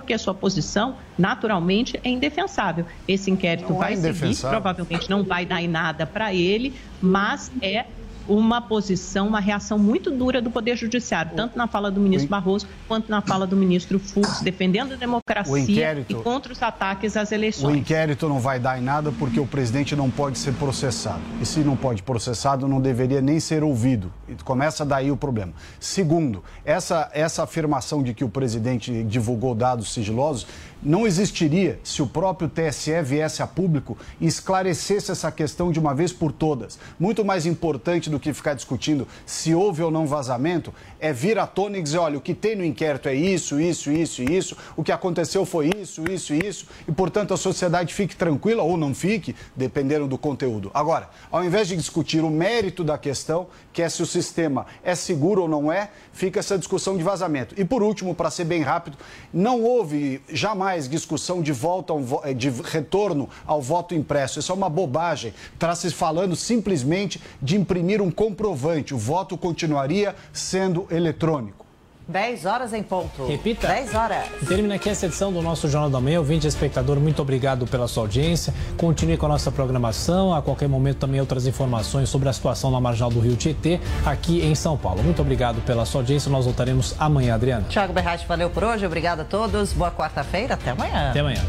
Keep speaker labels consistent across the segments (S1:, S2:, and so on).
S1: porque a sua posição, naturalmente, é indefensável. Esse inquérito
S2: Não é
S1: vai seguir,
S2: indefensável.
S1: provavelmente não vai dar em nada para ele, mas é uma posição, uma reação muito dura do Poder Judiciário, tanto na fala do ministro Barroso quanto na fala do ministro Fux, defendendo a
S2: O
S1: democracia
S2: inquérito-
S1: e contra os ataques às
S2: O
S1: eleições.
S2: inquérito não vai dar em nada porque o presidente não pode ser processado. E se não pode processado, não deveria nem ser ouvido. Começa daí o problema. Segundo, essa, essa afirmação de que o presidente divulgou dados sigilosos não existiria se o próprio TSE viesse a público e esclarecesse essa questão de uma vez por todas. Muito mais importante do que ficar discutindo se houve ou não vazamento é vir à tona e dizer, olha, o que tem no inquérito é isso, isso, isso e isso, o que aconteceu foi isso, isso e isso, e portanto a sociedade fique tranquila ou não fique, dependendo do conteúdo. Agora, ao invés de discutir o mérito da questão, que é se o sistema é seguro ou não é, fica essa discussão de vazamento. E por último, para ser bem rápido, não houve jamais discussão de volta eh, de retorno ao voto impresso. Isso é uma bobagem. Está se falando simplesmente de imprimir um comprovante. O voto continuaria sendo eletrônico.
S3: 10 horas em ponto.
S4: Repita.
S3: 10 horas.
S4: Termina aqui essa edição do nosso Jornal da Manhã. Ouvinte e espectador, muito obrigado pela sua audiência. Continue com a nossa programação. A qualquer momento também outras informações sobre a situação na marginal do Rio Tietê, aqui em São Paulo. Muito obrigado pela sua audiência. Nós voltaremos amanhã, Adriana.
S3: Tiago Berratti, valeu por hoje. Obrigada a todos. Boa quarta-feira. Até amanhã.
S4: Até amanhã.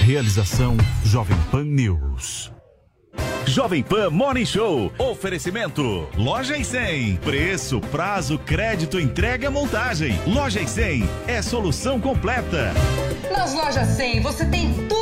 S5: Realização Jovem Pan News. Jovem Pan Morning Show. Oferecimento. Loja e 100. Preço, prazo, crédito, entrega, montagem. Loja e 100 é solução completa.
S6: Nas lojas 100 você tem tudo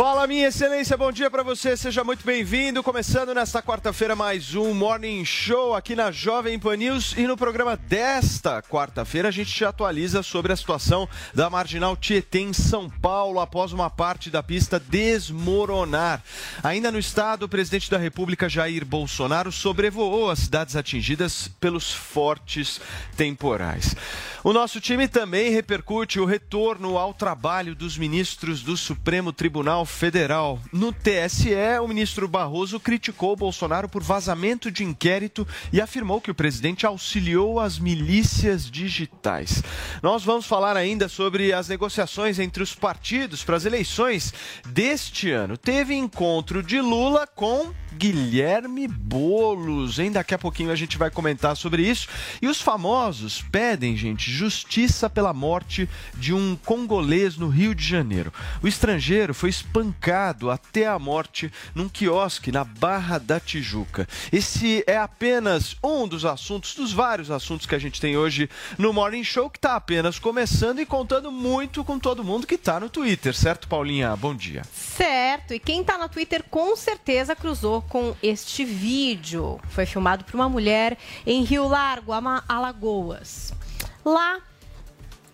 S7: Fala, minha excelência, bom dia para você, seja muito bem-vindo. Começando nesta quarta-feira mais um Morning Show aqui na Jovem Pan News. E no programa desta quarta-feira a gente te atualiza sobre a situação da Marginal Tietê em São Paulo após uma parte da pista desmoronar. Ainda no estado, o presidente da República Jair Bolsonaro sobrevoou as cidades atingidas pelos fortes temporais. O nosso time também repercute o retorno ao trabalho dos ministros do Supremo Tribunal Federal. No TSE, o ministro Barroso criticou Bolsonaro por vazamento de inquérito e afirmou que o presidente auxiliou as milícias digitais. Nós vamos falar ainda sobre as negociações entre os partidos para as eleições deste ano. Teve encontro de Lula com Guilherme Bolos, hein? Daqui a pouquinho a gente vai comentar sobre isso. E os famosos pedem, gente, justiça pela morte de um congolês no Rio de Janeiro. O estrangeiro foi espancado até a morte num quiosque na Barra da Tijuca. Esse é apenas um dos assuntos, dos vários assuntos que a gente tem hoje no Morning Show, que está apenas começando e contando muito com todo mundo que está no Twitter, certo, Paulinha? Bom dia.
S8: Certo, e quem tá no Twitter com certeza cruzou com este vídeo. Foi filmado por uma mulher em Rio Largo, Alagoas. Lá,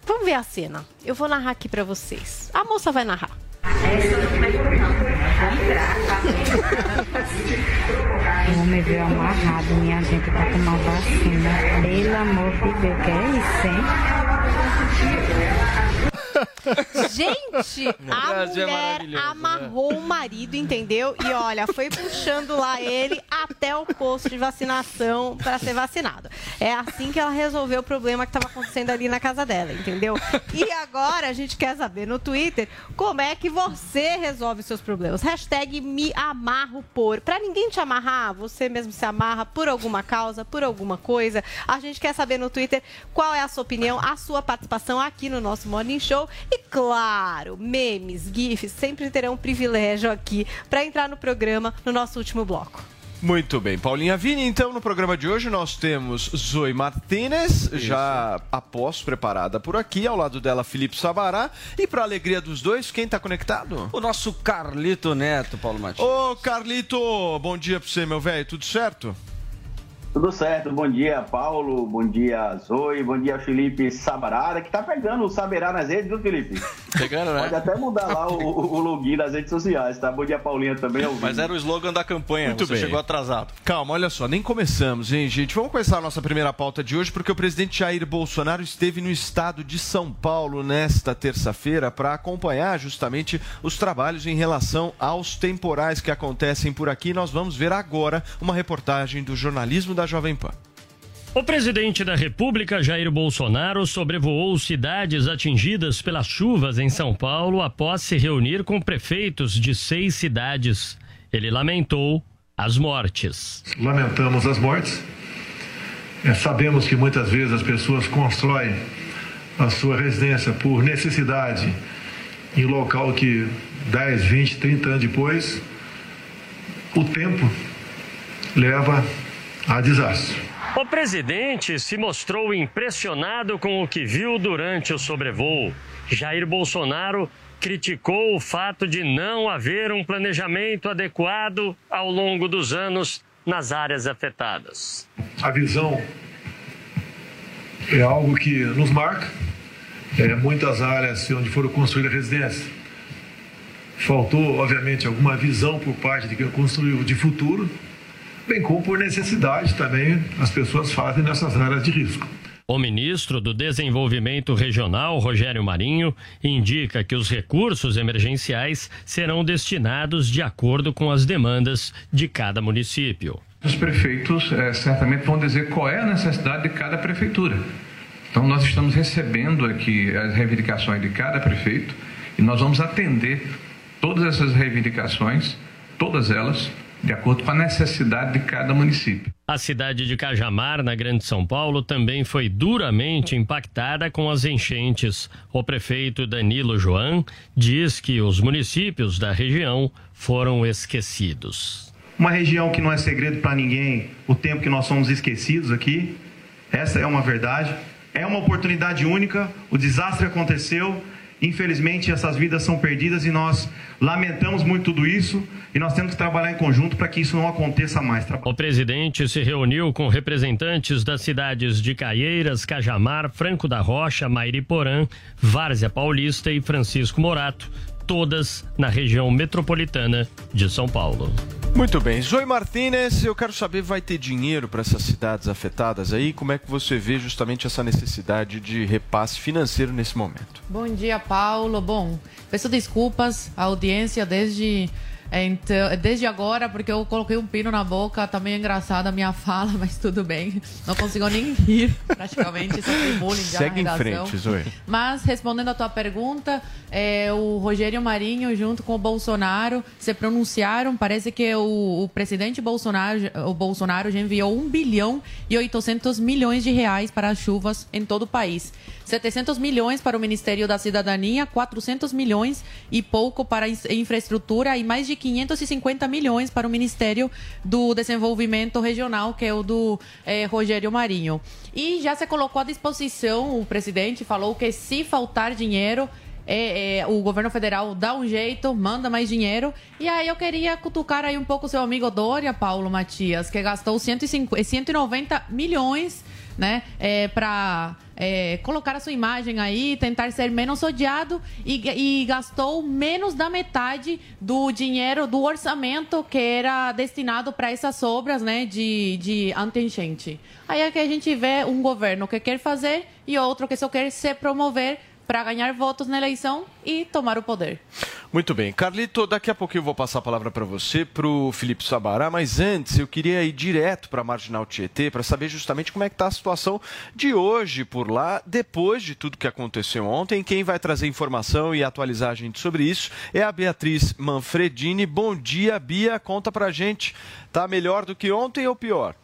S8: vamos ver a cena. Eu vou narrar aqui pra vocês. A moça vai narrar.
S9: O homem veio amarrado, minha gente, pra tomar vacina. Pelo amor de Deus, que é isso, hein?
S8: Gente, a
S9: é
S8: mulher
S9: maravilhoso,
S8: amarrou o marido, entendeu? E olha, foi puxando lá ele até o posto de vacinação para ser vacinado. É assim que ela resolveu o problema que estava acontecendo ali na casa dela, entendeu? E agora a gente quer saber no Twitter como é que você resolve seus problemas. Hashtag me amarro por. Pra ninguém te amarrar, você mesmo se amarra por alguma causa, por alguma coisa. A gente quer saber no Twitter qual é a sua opinião, a sua participação aqui no nosso Morning Show. E claro, memes, GIFs sempre terão um privilégio aqui para entrar no programa no nosso último bloco.
S7: Muito bem, Paulinha Vini. Então, no programa de hoje nós temos Zoe Martinez, já após preparada por aqui, ao lado dela Felipe Sabará. E para alegria dos dois, quem está conectado?
S10: O nosso Carlito Neto, Paulo Matias.
S7: Ô, Carlito, bom dia para você, meu velho. Tudo certo?
S11: Tudo certo, bom dia Paulo, bom dia Zoe, bom dia Felipe Sabarada, que tá pegando o Saberá nas redes, viu Felipe?
S10: Pegando, né?
S11: Pode até mudar lá o, o login das redes sociais, tá? Bom dia Paulinha também. Ouvindo.
S10: Mas era o slogan da campanha,
S7: Muito
S10: você
S7: bem.
S10: chegou atrasado.
S7: Calma, olha só, nem começamos, hein, gente? Vamos começar a nossa primeira pauta de hoje, porque o presidente Jair Bolsonaro esteve no estado de São Paulo nesta terça-feira para acompanhar justamente os trabalhos em relação aos temporais que acontecem por aqui. Nós vamos ver agora uma reportagem do jornalismo da Jovem Pan.
S12: O presidente da República, Jair Bolsonaro, sobrevoou cidades atingidas pelas chuvas em São Paulo após se reunir com prefeitos de seis cidades. Ele lamentou as mortes.
S13: Lamentamos as mortes. É, sabemos que muitas vezes as pessoas constroem a sua residência por necessidade em local que 10, 20, 30 anos depois, o tempo leva a desastre.
S12: O presidente se mostrou impressionado com o que viu durante o sobrevoo. Jair Bolsonaro criticou o fato de não haver um planejamento adequado ao longo dos anos nas áreas afetadas.
S13: A visão é algo que nos marca. É, muitas áreas onde foram construídas residências. Faltou, obviamente, alguma visão por parte de quem construiu de futuro, bem como por necessidade também as pessoas fazem nessas áreas de risco.
S12: O ministro do Desenvolvimento Regional, Rogério Marinho, indica que os recursos emergenciais serão destinados de acordo com as demandas de cada município.
S14: Os prefeitos eh, certamente vão dizer qual é a necessidade de cada prefeitura. Então, nós estamos recebendo aqui as reivindicações de cada prefeito e nós vamos atender todas essas reivindicações, todas elas, de acordo com a necessidade de cada município.
S12: A cidade de Cajamar, na Grande São Paulo, também foi duramente impactada com as enchentes. O prefeito Danilo Joan diz que os municípios da região foram esquecidos.
S15: Uma região que não é segredo para ninguém, o tempo que nós somos esquecidos aqui. Essa é uma verdade. É uma oportunidade única. O desastre aconteceu. Infelizmente, essas vidas são perdidas e nós lamentamos muito tudo isso e nós temos que trabalhar em conjunto para que isso não aconteça mais.
S12: O presidente se reuniu com representantes das cidades de Caieiras, Cajamar, Franco da Rocha, Mairiporã, Várzea Paulista e Francisco Morato, todas na região metropolitana de São Paulo.
S7: Muito bem. Zoe Martinez, eu quero saber, vai ter dinheiro para essas cidades afetadas aí? Como é que você vê justamente essa necessidade de repasse financeiro nesse momento?
S16: Bom dia, Paulo. Bom, peço desculpas à audiência desde então, desde agora, porque eu coloquei um pino na boca, tá meio engraçada a minha fala, mas tudo bem. Não consigo nem rir, praticamente. Sofri bullying já
S7: Segue em frente, Zoe.
S16: Mas, respondendo a tua pergunta, é, o Rogério Marinho, junto com o Bolsonaro, se pronunciaram. Parece que o, o presidente Bolsonaro, o Bolsonaro já enviou 1 bilhão e 800 milhões de reais para as chuvas em todo o país. 700 milhões para o Ministério da Cidadania, 400 milhões e pouco para infraestrutura e mais de 550 milhões para o Ministério do Desenvolvimento Regional, que é o do eh, Rogério Marinho. E já se colocou à disposição, o presidente falou que se faltar dinheiro, é, é, o governo federal dá um jeito, manda mais dinheiro. E aí eu queria cutucar aí um pouco o seu amigo Dória, Paulo Matias, que gastou 150, 190 milhões né, é, para colocar a sua imagem aí, tentar ser menos odiado e, e gastou menos da metade do dinheiro do orçamento que era destinado para essas obras né, de, de anti-enchente. Aí é que a gente vê um governo que quer fazer e outro que só quer se promover para ganhar votos na eleição e tomar o poder.
S7: Muito bem. Carlito, daqui a pouquinho eu vou passar a palavra para você, para o Felipe Sabará, mas antes eu queria ir direto para a Marginal Tietê para saber justamente como é que está a situação de hoje por lá, depois de tudo que aconteceu ontem. Quem vai trazer informação e atualizar a gente sobre isso é a Beatriz Manfredini. Bom dia, Bia. Conta para gente. Tá melhor do que ontem ou pior?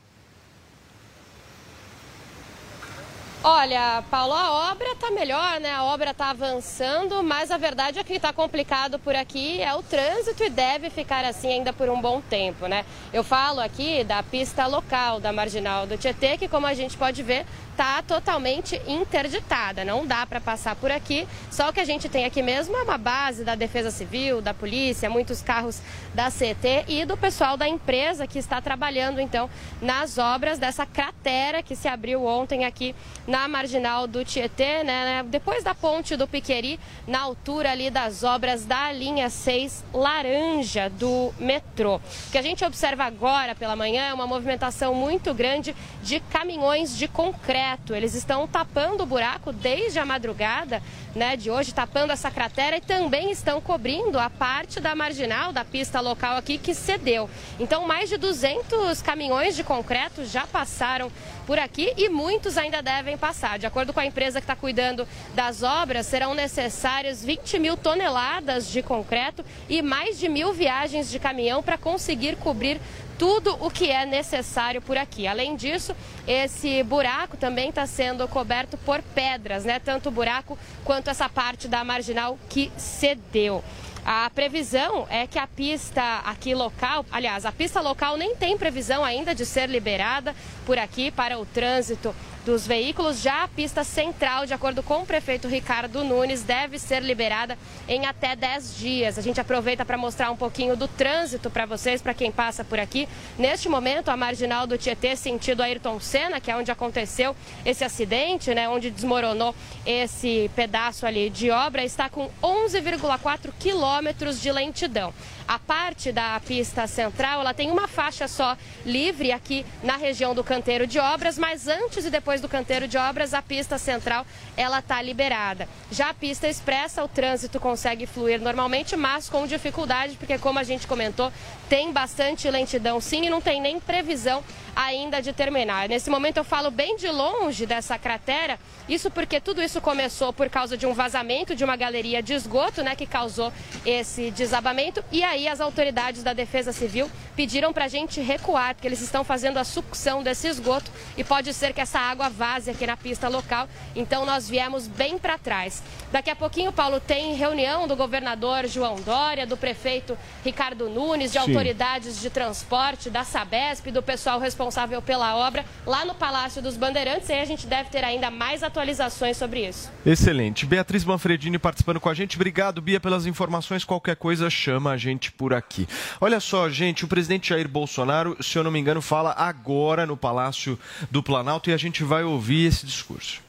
S17: Olha, Paulo, a obra está melhor, né? A obra está avançando, mas a verdade é que está complicado por aqui é o trânsito e deve ficar assim ainda por um bom tempo, né? Eu falo aqui da pista local da Marginal do Tietê, que como a gente pode ver, está totalmente interditada, não dá para passar por aqui. Só o que a gente tem aqui mesmo é uma base da Defesa Civil, da polícia, muitos carros da CT e do pessoal da empresa que está trabalhando então nas obras dessa cratera que se abriu ontem aqui na marginal do Tietê, né, depois da ponte do Piqueri, na altura ali das obras da linha 6 laranja do metrô. O que a gente observa agora pela manhã é uma movimentação muito grande de caminhões de concreto eles estão tapando o buraco desde a madrugada né, de hoje, tapando essa cratera e também estão cobrindo a parte da marginal da pista local aqui que cedeu. Então, mais de 200 caminhões de concreto já passaram por aqui e muitos ainda devem passar. De acordo com a empresa que está cuidando das obras, serão necessárias 20 mil toneladas de concreto e mais de mil viagens de caminhão para conseguir cobrir tudo o que é necessário por aqui. Além disso, esse buraco também está sendo coberto por pedras, né? Tanto o buraco quanto essa parte da marginal que cedeu. A previsão é que a pista aqui local, aliás, a pista local nem tem previsão ainda de ser liberada por aqui para o trânsito dos veículos. Já a pista central, de acordo com o prefeito Ricardo Nunes, deve ser liberada em até 10 dias. A gente aproveita para mostrar um pouquinho do trânsito para vocês, para quem passa por aqui. Neste momento, a marginal do Tietê, sentido Ayrton Senna, que é onde aconteceu esse acidente, né, onde desmoronou esse pedaço ali de obra, está com 11,4 quilômetros de lentidão. A parte da pista central, ela tem uma faixa só livre aqui na região do canteiro de obras, mas antes e depois do canteiro de obras, a pista central, ela está liberada. Já a pista expressa, o trânsito consegue fluir normalmente, mas com dificuldade, porque como a gente comentou, tem bastante lentidão sim e não tem nem previsão ainda de terminar. Nesse momento eu falo bem de longe dessa cratera, isso porque tudo isso começou por causa de um vazamento de uma galeria de esgoto, né, que causou esse desabamento. E as autoridades da Defesa Civil pediram para a gente recuar, porque eles estão fazendo a sucção desse esgoto e pode ser que essa água vaze aqui na pista local. Então nós viemos bem para trás. Daqui a pouquinho, Paulo, tem reunião do governador João Dória, do prefeito Ricardo Nunes, de Sim. autoridades de transporte, da Sabesp, do pessoal responsável pela obra, lá no Palácio dos Bandeirantes. E aí a gente deve ter ainda mais atualizações sobre isso.
S7: Excelente. Beatriz Manfredini participando com a gente. Obrigado, Bia, pelas informações. Qualquer coisa, chama a gente por aqui. Olha só, gente, o presidente Jair Bolsonaro, se eu não me engano, fala agora no Palácio do Planalto e a gente vai ouvir esse discurso.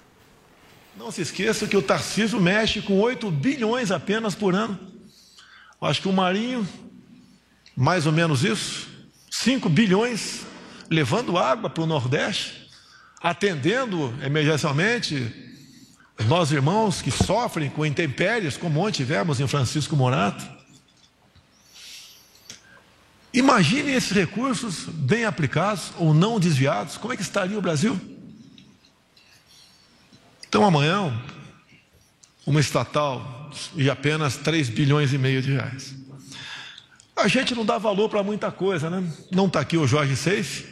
S13: Não se esqueça que o Tarcísio mexe com 8 bilhões apenas por ano. Acho que o Marinho, mais ou menos isso, 5 bilhões, levando água para o Nordeste atendendo emergencialmente nós irmãos que sofrem com intempéries, como ontem tivemos em Francisco Morato. Imagine esses recursos bem aplicados ou não desviados, como é que estaria o Brasil? Então amanhã, uma estatal de apenas 3 bilhões e meio de reais. A gente não dá valor para muita coisa, né? Não está aqui o Jorge Seife,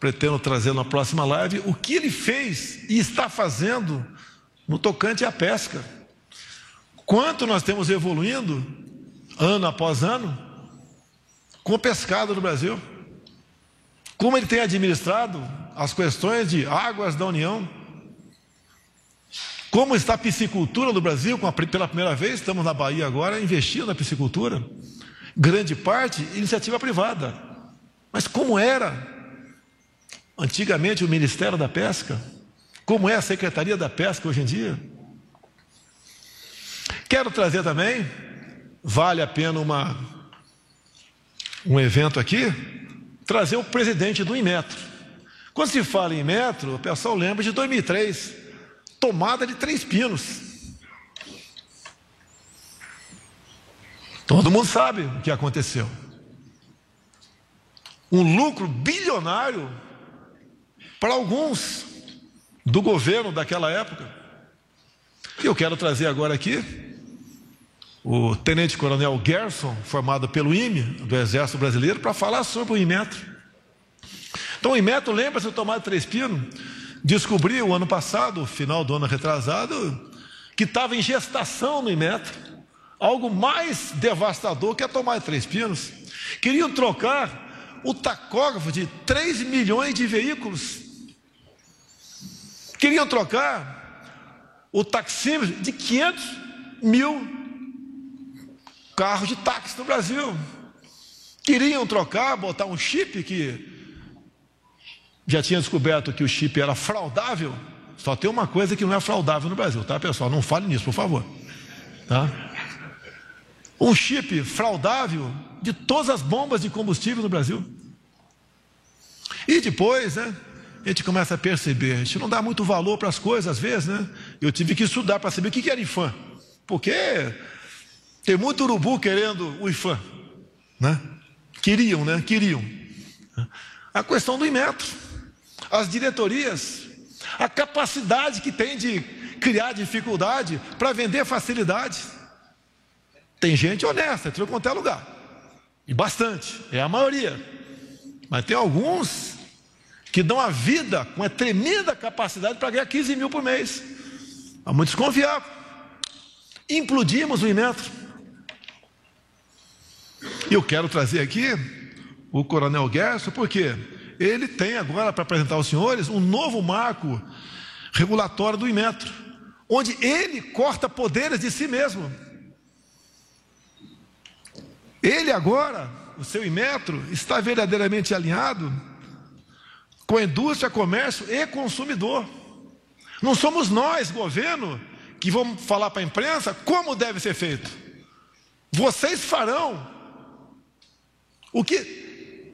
S13: pretendo trazer na próxima live o que ele fez e está fazendo no tocante à pesca. Quanto nós temos evoluindo, ano após ano, com o pescado no Brasil. Como ele tem administrado as questões de águas da União. Como está a piscicultura no Brasil, pela primeira vez, estamos na Bahia agora, investindo na piscicultura. Grande parte, iniciativa privada. Mas como era Antigamente o Ministério da Pesca, como é a Secretaria da Pesca hoje em dia. Quero trazer também, vale a pena uma, um evento aqui, trazer o presidente do Inmetro. Quando se fala em metro, o pessoal lembra de 2003, tomada de três pinos. Todo mundo sabe o que aconteceu. Um lucro bilionário para alguns do governo daquela época. E eu quero trazer agora aqui o tenente-coronel Gerson, formado pelo IME, do Exército Brasileiro, para falar sobre o Inmetro. Então, o Inmetro, lembra-se do Tomado Três Pinos? descobri o ano passado, final do ano retrasado, que estava em gestação no Imetro, algo mais devastador que a tomar de três pinos. Queriam trocar o tacógrafo de 3 milhões de veículos. Queriam trocar o taxímetro de 500 mil carros de táxi no Brasil. Queriam trocar, botar um chip que já tinha descoberto que o chip era fraudável. Só tem uma coisa que não é fraudável no Brasil, tá, pessoal? Não fale nisso, por favor. Tá? Um chip fraudável de todas as bombas de combustível no Brasil. E depois, né? A gente começa a perceber, a gente não dá muito valor para as coisas às vezes, né? Eu tive que estudar para saber o que era IFAM. Porque tem muito urubu querendo o IFAM, né? Queriam, né? Queriam. A questão do Inmetro. As diretorias, a capacidade que tem de criar dificuldade para vender facilidade. Tem gente honesta, entrou quanto é lugar. E bastante, é a maioria. Mas tem alguns que dão a vida com uma tremenda capacidade para ganhar 15 mil por mês. Vamos muito desconfiar. Implodimos o Inmetro. E eu quero trazer aqui o Coronel Gerson, porque ele tem agora para apresentar aos senhores um novo marco regulatório do Inmetro, onde ele corta poderes de si mesmo. Ele agora, o seu Inmetro, está verdadeiramente alinhado com indústria, comércio e consumidor. Não somos nós, governo, que vamos falar para a imprensa como deve ser feito. Vocês farão o que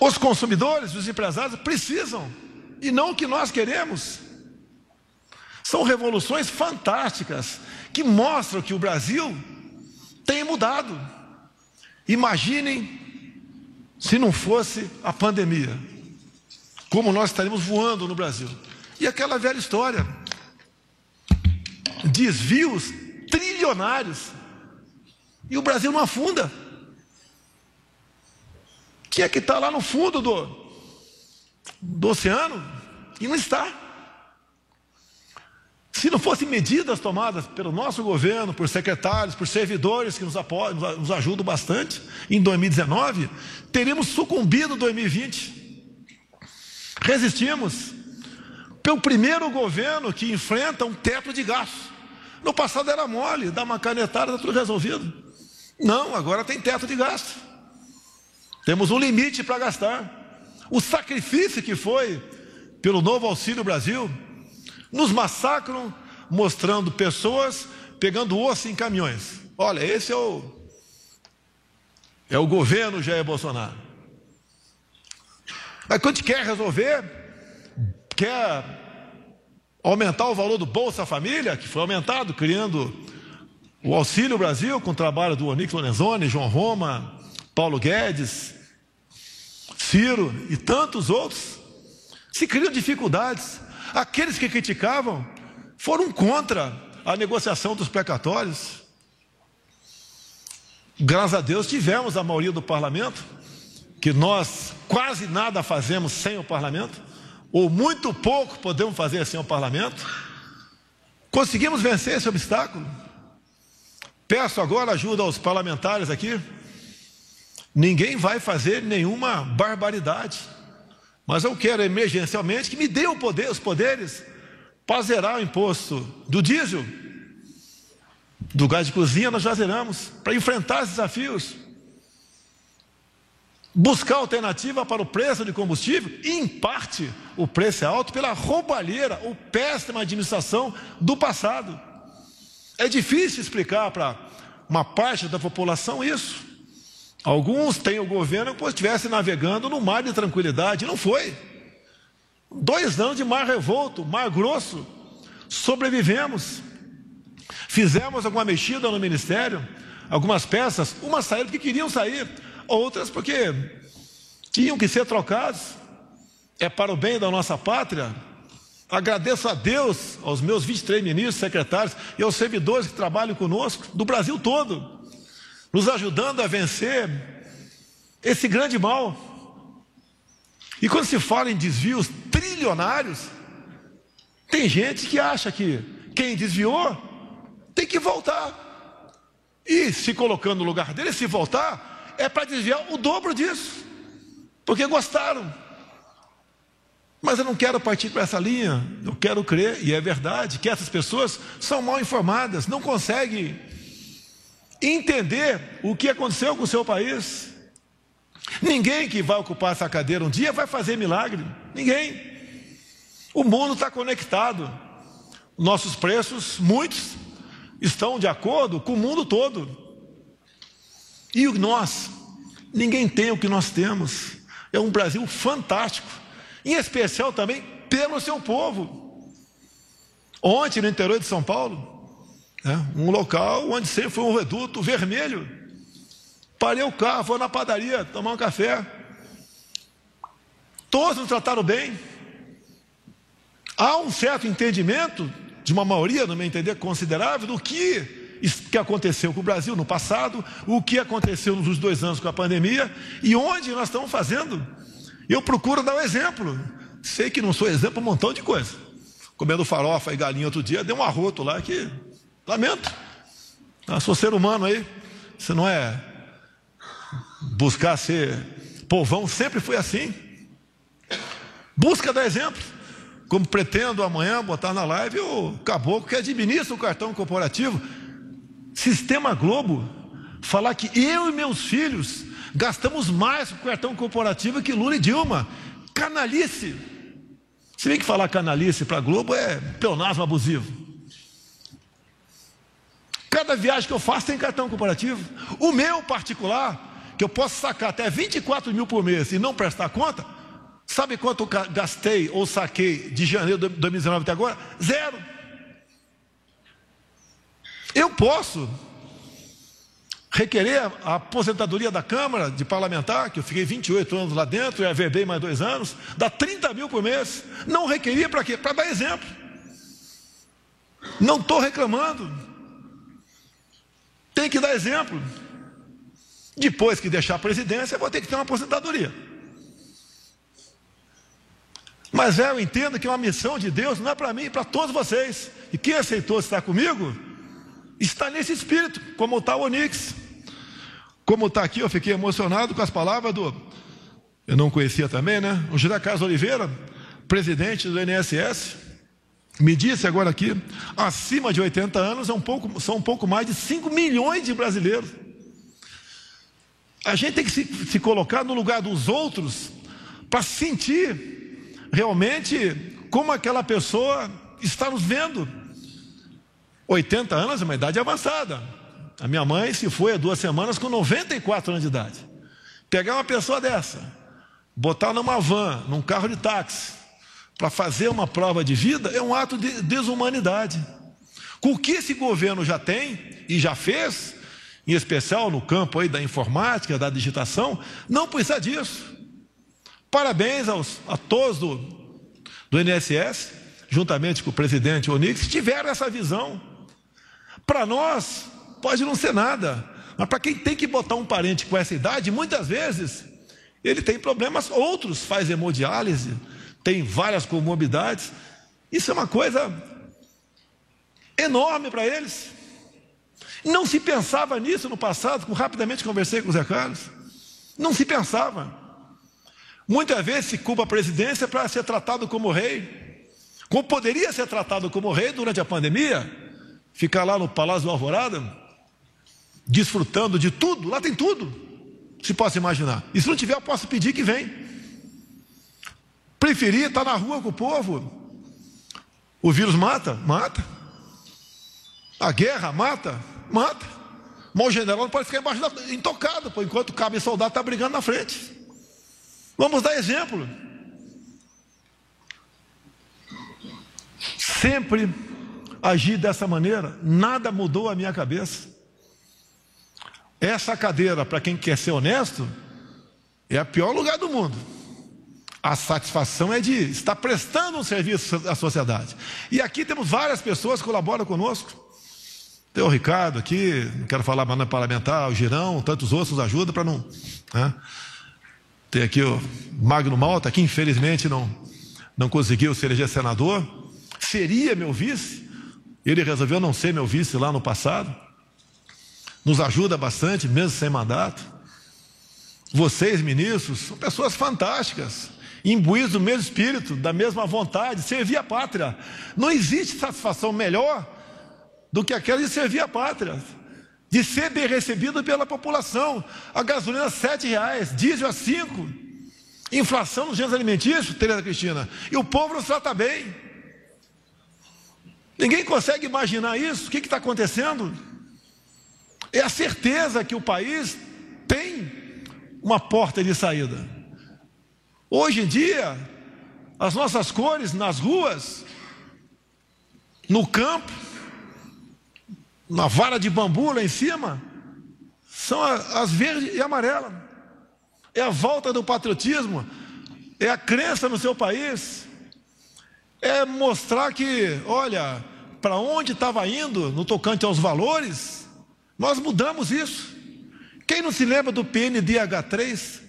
S13: os consumidores, os empresários precisam e não o que nós queremos. São revoluções fantásticas que mostram que o Brasil tem mudado. Imaginem se não fosse a pandemia, como nós estaríamos voando no Brasil. E aquela velha história: desvios trilionários, e o Brasil não afunda. Tinha que estar lá no fundo do, do oceano e não está. Se não fossem medidas tomadas pelo nosso governo, por secretários, por servidores que nos, apoiam, nos ajudam bastante, em 2019, teríamos sucumbido em 2020. Resistimos. Pelo primeiro governo que enfrenta um teto de gastos. No passado era mole, dá uma canetada, está tudo resolvido. Não, agora tem teto de gasto. Temos um limite para gastar o sacrifício que foi pelo novo Auxílio Brasil, nos massacram mostrando pessoas pegando osso em caminhões. Olha, esse é o é o governo Jair Bolsonaro. Mas quando quer resolver, quer aumentar o valor do Bolsa Família, que foi aumentado, criando o Auxílio Brasil, com o trabalho do Onix Lorenzoni, João Roma, Paulo Guedes, Ciro e tantos outros, se criam dificuldades. Aqueles que criticavam foram contra a negociação dos precatórios. Graças a Deus tivemos a maioria do parlamento, que nós quase nada fazemos sem o parlamento, ou muito pouco podemos fazer sem o parlamento. Conseguimos vencer esse obstáculo. Peço agora ajuda aos parlamentares aqui Ninguém vai fazer nenhuma barbaridade. Mas eu quero emergencialmente que me dê o poder, os poderes para zerar o imposto do diesel, do gás de cozinha, nós já zeramos, para enfrentar esses desafios. Buscar alternativa para o preço de combustível, em parte o preço é alto pela roubalheira ou péssima administração do passado. É difícil explicar para uma parte da população isso. Alguns têm o governo como se estivesse navegando no mar de tranquilidade. Não foi. Dois anos de mar revolto, mar grosso. Sobrevivemos. Fizemos alguma mexida no ministério, algumas peças. Umas saíram porque queriam sair, outras porque tinham que ser trocadas. É para o bem da nossa pátria. Agradeço a Deus, aos meus 23 ministros, secretários e aos servidores que trabalham conosco, do Brasil todo nos ajudando a vencer esse grande mal. E quando se fala em desvios trilionários. Tem gente que acha que quem desviou tem que voltar. E se colocando no lugar dele, se voltar, é para desviar o dobro disso. Porque gostaram. Mas eu não quero partir para essa linha. Eu quero crer, e é verdade, que essas pessoas são mal informadas, não conseguem entender o que aconteceu com o seu país. Ninguém que vai ocupar essa cadeira um dia vai fazer milagre. Ninguém. O mundo está conectado. Nossos preços, muitos, estão de acordo com o mundo todo. E nós, ninguém tem o que nós temos. É um Brasil fantástico, em especial também pelo seu povo. Ontem, no interior de São Paulo, né, um local onde sempre foi um reduto vermelho. Parei o carro, vou na padaria tomar um café. Todos nos trataram bem. Há um certo entendimento, de uma maioria, no meu entender, considerável, do que que aconteceu com o Brasil no passado, o que aconteceu nos dois anos com a pandemia e onde nós estamos fazendo. Eu procuro dar um exemplo. Sei que não sou exemplo um montão de coisa. Comendo farofa e galinha outro dia, deu um arroto lá que lamento. Eu sou ser humano aí. Você não é buscar ser povão, sempre foi assim. Busca dar exemplo. Como pretendo amanhã botar na live o caboclo que administra o cartão corporativo Sistema Globo, falar que eu e meus filhos gastamos mais com cartão corporativo que Lula e Dilma. Canalice. Se bem que falar canalice para Globo é peonasmo abusivo. Cada viagem que eu faço tem cartão corporativo. O meu particular, que eu posso sacar até 24 mil por mês e não prestar conta, sabe quanto eu gastei ou saquei de janeiro de 2019 até agora? Zero. Eu posso requerer a aposentadoria da Câmara de Parlamentar, que eu fiquei 28 anos lá dentro e averbei mais dois anos, dá 30 mil por mês. Não requeria para quê? Para dar exemplo. Não estou reclamando. Tem que dar exemplo. Depois que deixar a presidência, vou ter que ter uma aposentadoria. Mas é, eu entendo que é uma missão de Deus não é para mim, é para todos vocês. E quem aceitou estar comigo, está nesse espírito, como está o Onix. Como está aqui, eu fiquei emocionado com as palavras do. Eu não conhecia também, né? O José Carlos Oliveira, presidente do INSS, me disse agora aqui: acima de 80 anos é um pouco, são um pouco mais de 5 milhões de brasileiros. A gente tem que se, se colocar no lugar dos outros para sentir realmente como aquela pessoa está nos vendo. 80 anos é uma idade avançada. A minha mãe se foi há duas semanas com 94 anos de idade. Pegar uma pessoa dessa, botar numa van, num carro de táxi, para fazer uma prova de vida, é um ato de desumanidade. Com o que esse governo já tem e já fez, em especial no campo aí da informática, da digitação, não precisa disso. Parabéns aos, a todos do, do INSS, juntamente com o presidente Onix, tiveram essa visão. Para nós, pode não ser nada, mas para quem tem que botar um parente com essa idade, muitas vezes ele tem problemas, outros faz hemodiálise, tem várias comorbidades. Isso é uma coisa enorme para eles. Não se pensava nisso no passado, rapidamente conversei com o Zé Carlos. Não se pensava. Muitas vezes se culpa a presidência para ser tratado como rei. Como poderia ser tratado como rei durante a pandemia, ficar lá no Palácio do Alvorada, desfrutando de tudo, lá tem tudo, se possa imaginar. E se não tiver, eu posso pedir que vem. Preferir estar na rua com o povo. O vírus mata? Mata. A guerra mata? Mata. Mas o general não pode ficar embaixo da, intocado, por enquanto o cabo e soldado está brigando na frente. Vamos dar exemplo. Sempre agir dessa maneira, nada mudou a minha cabeça. Essa cadeira, para quem quer ser honesto, é o pior lugar do mundo. A satisfação é de estar prestando um serviço à sociedade. E aqui temos várias pessoas que colaboram conosco. Tem o Ricardo aqui, não quero falar mais parlamentar, o Girão, tantos outros ajudam para não. Né? Tem aqui o Magno Malta, que infelizmente não, não conseguiu se eleger senador, seria meu vice. Ele resolveu não ser meu vice lá no passado. Nos ajuda bastante, mesmo sem mandato. Vocês, ministros, são pessoas fantásticas, imbuídos do mesmo espírito, da mesma vontade, servir a pátria. Não existe satisfação melhor do que aquela de servir a pátria, de ser bem recebido pela população. A gasolina sete reais, diesel a cinco, inflação nos gêneros alimentícios, Tereza Cristina, e o povo não trata bem. Ninguém consegue imaginar isso. O que está acontecendo? É a certeza que o país tem uma porta de saída. Hoje em dia, as nossas cores nas ruas, no campo, na vara de bambu lá em cima, são as verde e amarela. É a volta do patriotismo, é a crença no seu país, é mostrar que, olha, para onde estava indo no tocante aos valores, nós mudamos isso. Quem não se lembra do PNDH3,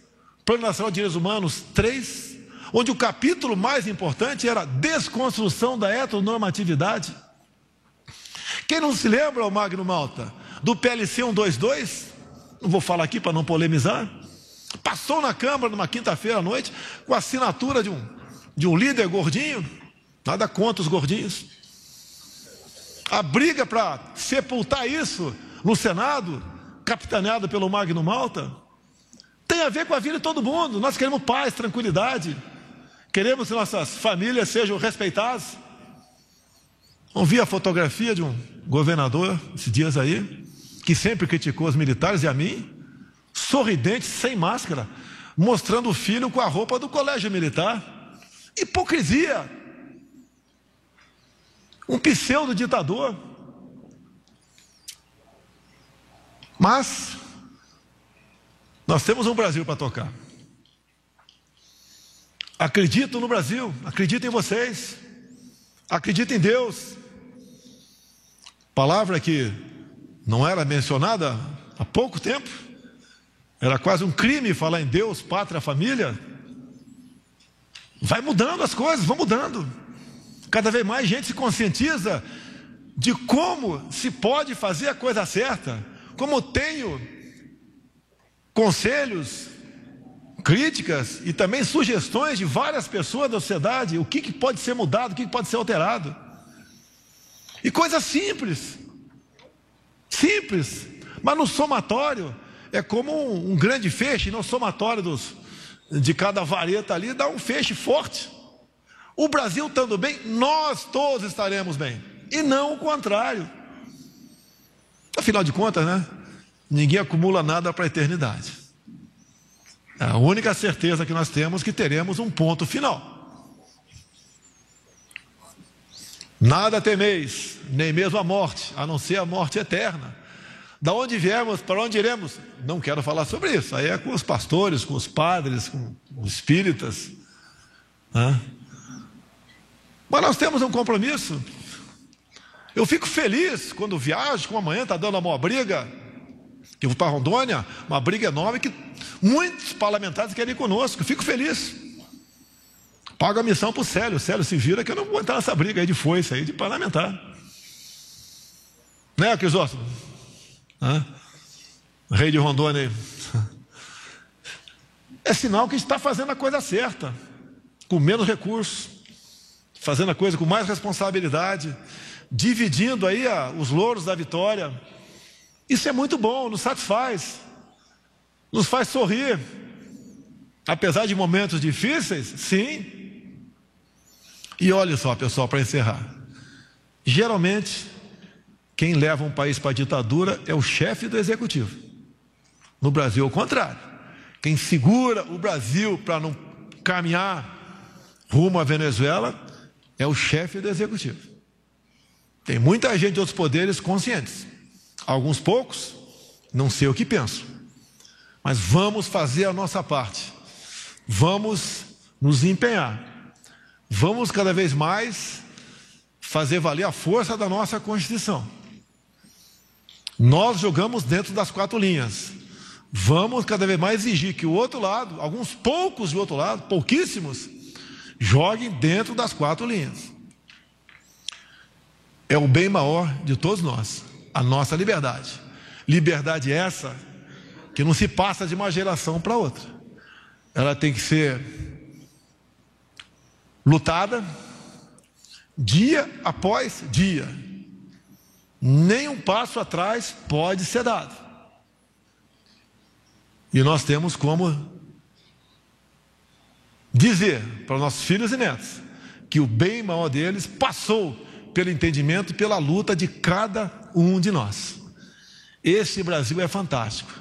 S13: Plano Nacional de Direitos Humanos 3, onde o capítulo mais importante era desconstrução da heteronormatividade? Quem não se lembra, o Magno Malta, do PLC 122? Não vou falar aqui para não polemizar. Passou na Câmara numa quinta-feira à noite com a assinatura de um, de um líder gordinho, nada contra os gordinhos. A briga para sepultar isso no Senado, capitaneado pelo Magno Malta, tem a ver com a vida de todo mundo. Nós queremos paz, tranquilidade, queremos que nossas famílias sejam respeitadas. Não vi a fotografia de um governador esses dias aí, que sempre criticou os militares e a mim, sorridente, sem máscara, mostrando o filho com a roupa do colégio militar. Hipocrisia. Um pseudo ditador. Mas nós temos um Brasil para tocar. Acredito no Brasil, acredito em vocês, acredito em Deus. Palavra que não era mencionada há pouco tempo, era quase um crime falar em Deus, pátria, família. Vai mudando as coisas, vão mudando. Cada vez mais gente se conscientiza de como se pode fazer a coisa certa. Como tenho conselhos, críticas e também sugestões de várias pessoas da sociedade, o que, que pode ser mudado, o que, que pode ser alterado. E coisas simples, simples, mas no somatório é como um, um grande feixe, no somatório dos, de cada vareta ali dá um feixe forte. O Brasil estando bem, nós todos estaremos bem, e não o contrário. Afinal de contas, né? Ninguém acumula nada para a eternidade. A única certeza que nós temos é que teremos um ponto final. Nada temeis, nem mesmo a morte, a não ser a morte eterna. Da onde viemos, para onde iremos? Não quero falar sobre isso. Aí é com os pastores, com os padres, com os espíritas. Né? Mas nós temos um compromisso. Eu fico feliz quando viajo, como amanhã está dando uma boa briga. Eu vou para Rondônia, uma briga enorme que muitos parlamentares querem ir conosco. Fico feliz. Pago a missão para o Célio. Célio se vira que eu não vou entrar nessa briga aí de foice aí de parlamentar. Né, Crisóstomo? Rei de Rondônia. É sinal que está fazendo a coisa certa, com menos recursos, fazendo a coisa com mais responsabilidade, dividindo aí a, os louros da vitória. Isso é muito bom, nos satisfaz, nos faz sorrir. Apesar de momentos difíceis, sim. E olha só, pessoal, para encerrar. Geralmente, quem leva um país para a ditadura é o chefe do executivo. No Brasil, é o contrário. Quem segura o Brasil para não caminhar rumo à Venezuela é o chefe do executivo. Tem muita gente de outros poderes conscientes. Alguns poucos, não sei o que penso. Mas vamos fazer a nossa parte. Vamos nos empenhar. Vamos cada vez mais fazer valer a força da nossa Constituição. Nós jogamos dentro das quatro linhas. Vamos cada vez mais exigir que o outro lado, alguns poucos do outro lado, pouquíssimos, Joguem dentro das quatro linhas. É o bem maior de todos nós, a nossa liberdade. Liberdade essa que não se passa de uma geração para outra. Ela tem que ser lutada dia após dia. Nem um passo atrás pode ser dado. E nós temos como dizer para os nossos filhos e netos que o bem maior deles passou pelo entendimento e pela luta de cada um de nós. Esse Brasil é fantástico.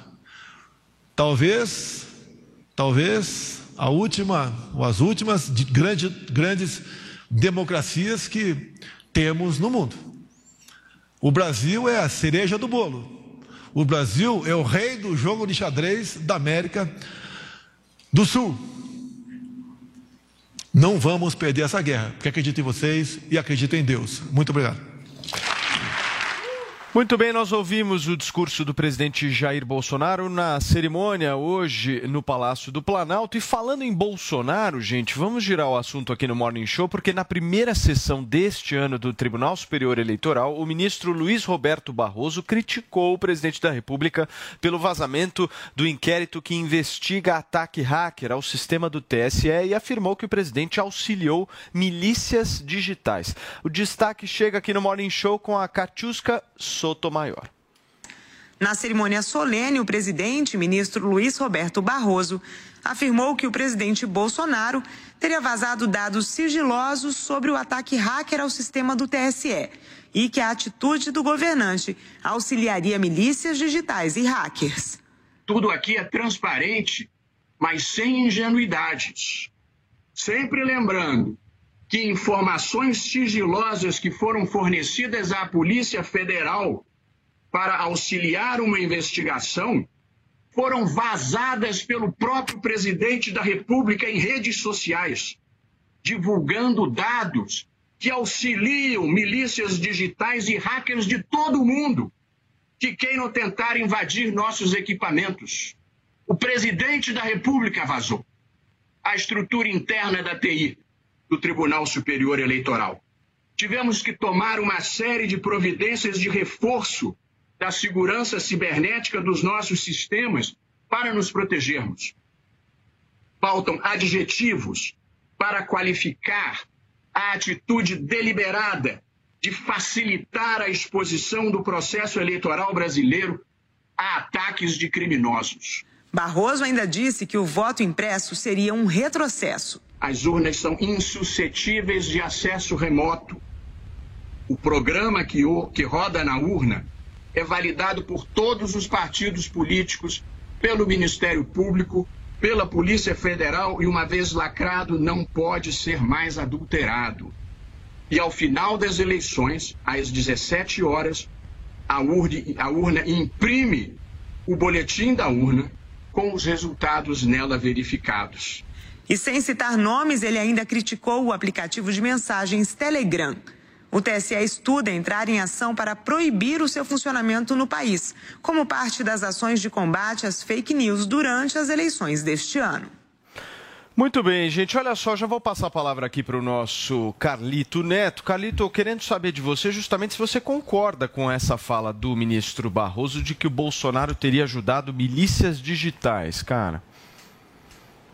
S13: Talvez, talvez a última, ou as últimas de grande, grandes democracias que temos no mundo. O Brasil é a cereja do bolo. O Brasil é o rei do jogo de xadrez da América do Sul. Não vamos perder essa guerra, porque acredito em vocês e acredito em Deus. Muito obrigado.
S7: Muito bem, nós ouvimos o discurso do presidente Jair Bolsonaro na cerimônia hoje no Palácio do Planalto. E falando em Bolsonaro, gente, vamos girar o assunto aqui no Morning Show, porque na primeira sessão deste ano do Tribunal Superior Eleitoral, o ministro Luiz Roberto Barroso criticou o presidente da República pelo vazamento do inquérito que investiga ataque hacker ao sistema do TSE e afirmou que o presidente auxiliou milícias digitais. O destaque chega aqui no Morning Show com a Katiuska Sotomayor.
S18: Na cerimônia solene, o presidente, ministro Luiz Roberto Barroso, afirmou que o presidente Bolsonaro teria vazado dados sigilosos sobre o ataque hacker ao sistema do TSE e que a atitude do governante auxiliaria milícias digitais e hackers.
S19: Tudo aqui é transparente, mas sem ingenuidades. Sempre lembrando que informações sigilosas que foram fornecidas à Polícia Federal para auxiliar uma investigação foram vazadas pelo próprio presidente da República em redes sociais, divulgando dados que auxiliam milícias digitais e hackers de todo o mundo que queiram tentar invadir nossos equipamentos. O presidente da República vazou. A estrutura interna da TI do Tribunal Superior Eleitoral. Tivemos que tomar uma série de providências de reforço da segurança cibernética dos nossos sistemas para nos protegermos. Faltam adjetivos para qualificar a atitude deliberada de facilitar a exposição do processo eleitoral brasileiro a ataques de criminosos.
S18: Barroso ainda disse que o voto impresso seria um retrocesso
S19: as urnas são insuscetíveis de acesso remoto. O programa que, que roda na urna é validado por todos os partidos políticos, pelo Ministério Público, pela Polícia Federal e, uma vez lacrado, não pode ser mais adulterado. E ao final das eleições, às 17 horas, a urna, a urna imprime o boletim da urna com os resultados nela verificados.
S18: E sem citar nomes, ele ainda criticou o aplicativo de mensagens Telegram. O TSE estuda entrar em ação para proibir o seu funcionamento no país, como parte das ações de combate às fake news durante as eleições deste ano.
S7: Muito bem, gente. Olha só, já vou passar a palavra aqui para o nosso Carlito Neto. Carlito, querendo saber de você justamente se você concorda com essa fala do ministro Barroso de que o Bolsonaro teria ajudado milícias digitais, cara.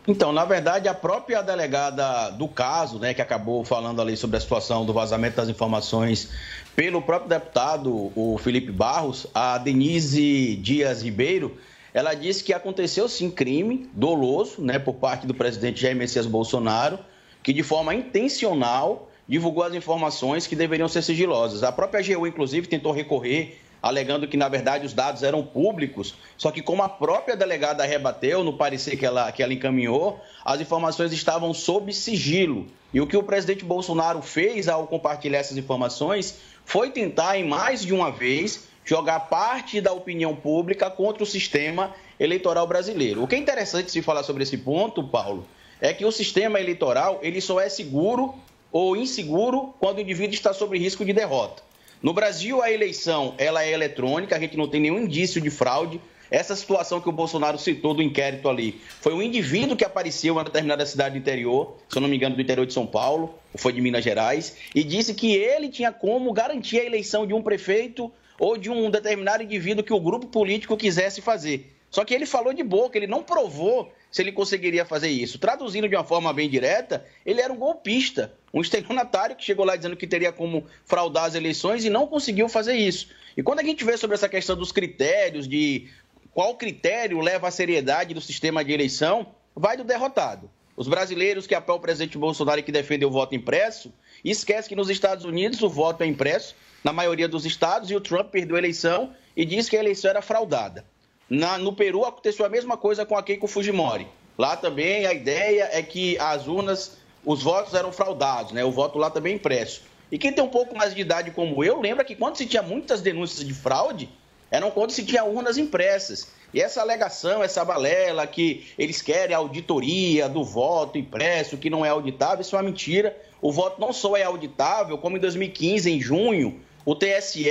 S20: Então, na verdade, a própria delegada do caso, né, que acabou falando ali sobre a situação do vazamento das informações pelo próprio deputado, o Felipe Barros, a Denise Dias Ribeiro, ela disse que aconteceu sim crime doloso, né, por parte do presidente Jair Messias Bolsonaro, que de forma intencional divulgou as informações que deveriam ser sigilosas. A própria AGU, inclusive, tentou recorrer alegando que, na verdade, os dados eram públicos, só que como a própria delegada rebateu no parecer que ela, que ela encaminhou, as informações estavam sob sigilo. E o que o presidente Bolsonaro fez ao compartilhar essas informações foi tentar, em mais de uma vez, jogar parte da opinião pública contra o sistema eleitoral brasileiro. O que é interessante se falar sobre esse ponto, Paulo, é que o sistema eleitoral ele só é seguro ou inseguro quando o indivíduo está sob risco de derrota. No Brasil, a eleição ela é eletrônica, a gente não tem nenhum indício de fraude. essa situação que o Bolsonaro citou do inquérito ali. Foi um indivíduo que apareceu em uma determinada cidade do interior, se eu não me engano, do interior de São Paulo, ou foi de Minas Gerais, e disse que ele tinha como garantir a eleição de um prefeito ou de um determinado indivíduo que o grupo político quisesse fazer. Só que ele falou de boca, ele não provou se ele conseguiria fazer isso. Traduzindo de uma forma bem direta, ele era um golpista, um estelionatário que chegou lá dizendo que teria como fraudar as eleições e não conseguiu fazer isso. E quando a gente vê sobre essa questão dos critérios, de qual critério leva à seriedade do sistema de eleição, vai do derrotado. Os brasileiros que apoiam o presidente Bolsonaro e que defendem o voto impresso, esquece que nos Estados Unidos o voto é impresso, na maioria dos estados, e o Trump perdeu a eleição e disse que a eleição era fraudada. Na, no Peru aconteceu a mesma coisa com a Keiko Fujimori. Lá também a ideia é que as urnas, os votos eram fraudados, né? O voto lá também é impresso. E quem tem um pouco mais de idade como eu, lembra que quando se tinha muitas denúncias de fraude, eram quando se tinha urnas impressas. E essa alegação, essa balela que eles querem auditoria do voto impresso, que não é auditável, isso é uma mentira. O voto não só é auditável, como em 2015, em junho, o TSE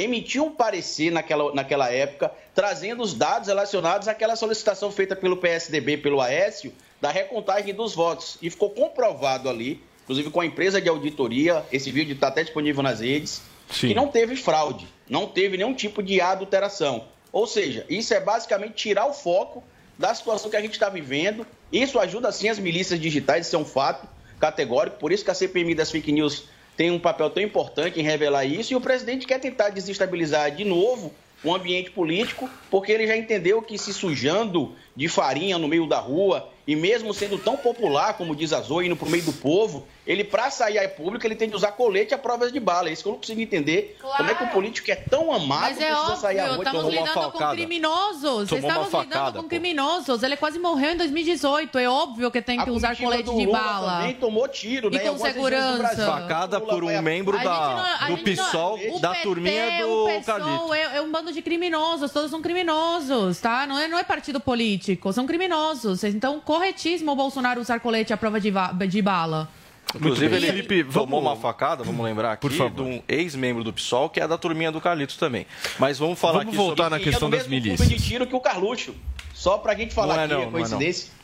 S20: emitiu um parecer naquela, naquela época, trazendo os dados relacionados àquela solicitação feita pelo PSDB, pelo Aécio, da recontagem dos votos. E ficou comprovado ali, inclusive com a empresa de auditoria, esse vídeo está até disponível nas redes, Sim. que não teve fraude, não teve nenhum tipo de adulteração. Ou seja, isso é basicamente tirar o foco da situação que a gente está vivendo. Isso ajuda sim as milícias digitais, isso é um fato categórico, por isso que a CPMI das fake news tem um papel tão importante em revelar isso, e o presidente quer tentar desestabilizar de novo o ambiente político, porque ele já entendeu que se sujando de farinha no meio da rua, e mesmo sendo tão popular, como diz a Zoe, indo pro meio do povo, ele, para sair a público, ele tem que usar colete a provas de bala. É isso que eu não consigo entender. Claro. Como é que o político é tão amado
S16: Mas é
S20: precisa
S16: óbvio,
S20: sair à rua
S16: estamos lidando com criminosos. Estamos lidando com criminosos. Ele quase morreu em 2018. É óbvio que tem que a usar colete de bala.
S20: também tomou tiro,
S16: e
S20: né?
S16: com segurança.
S10: Facada por um membro da, não, do PSOL, não, da PT, turminha do Calito.
S16: É, é um bando de criminosos. Todos são criminosos, tá? Não é, não é partido político. São criminosos. Então, corretíssimo o Bolsonaro usar colete à prova de, de bala.
S10: Inclusive, ele Felipe, tomou vamos... uma facada, vamos lembrar aqui, de um ex-membro do PSOL, que é da turminha do Carlitos também. Mas vamos falar
S7: vamos
S10: aqui
S7: voltar
S10: sobre...
S7: na questão das milícias.
S20: de tiro que o Carluxo. Só pra gente falar não é, aqui, não, coincidência.
S7: Não é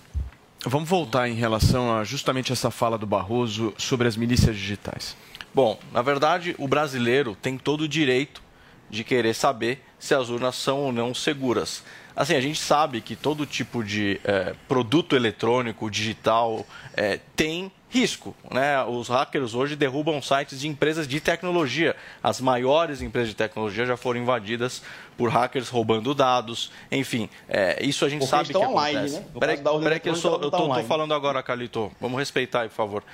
S7: vamos voltar em relação a justamente essa fala do Barroso sobre as milícias digitais.
S10: Bom, na verdade, o brasileiro tem todo o direito de querer saber se as urnas são ou não seguras. Assim, a gente sabe que todo tipo de é, produto eletrônico, digital, é, tem risco. Né? Os hackers hoje derrubam sites de empresas de tecnologia. As maiores empresas de tecnologia já foram invadidas por hackers roubando dados. Enfim, é, isso a gente Porque sabe que online, acontece. Né? Peraí, peraí que eu estou falando agora, Calito. Vamos respeitar aí, por favor.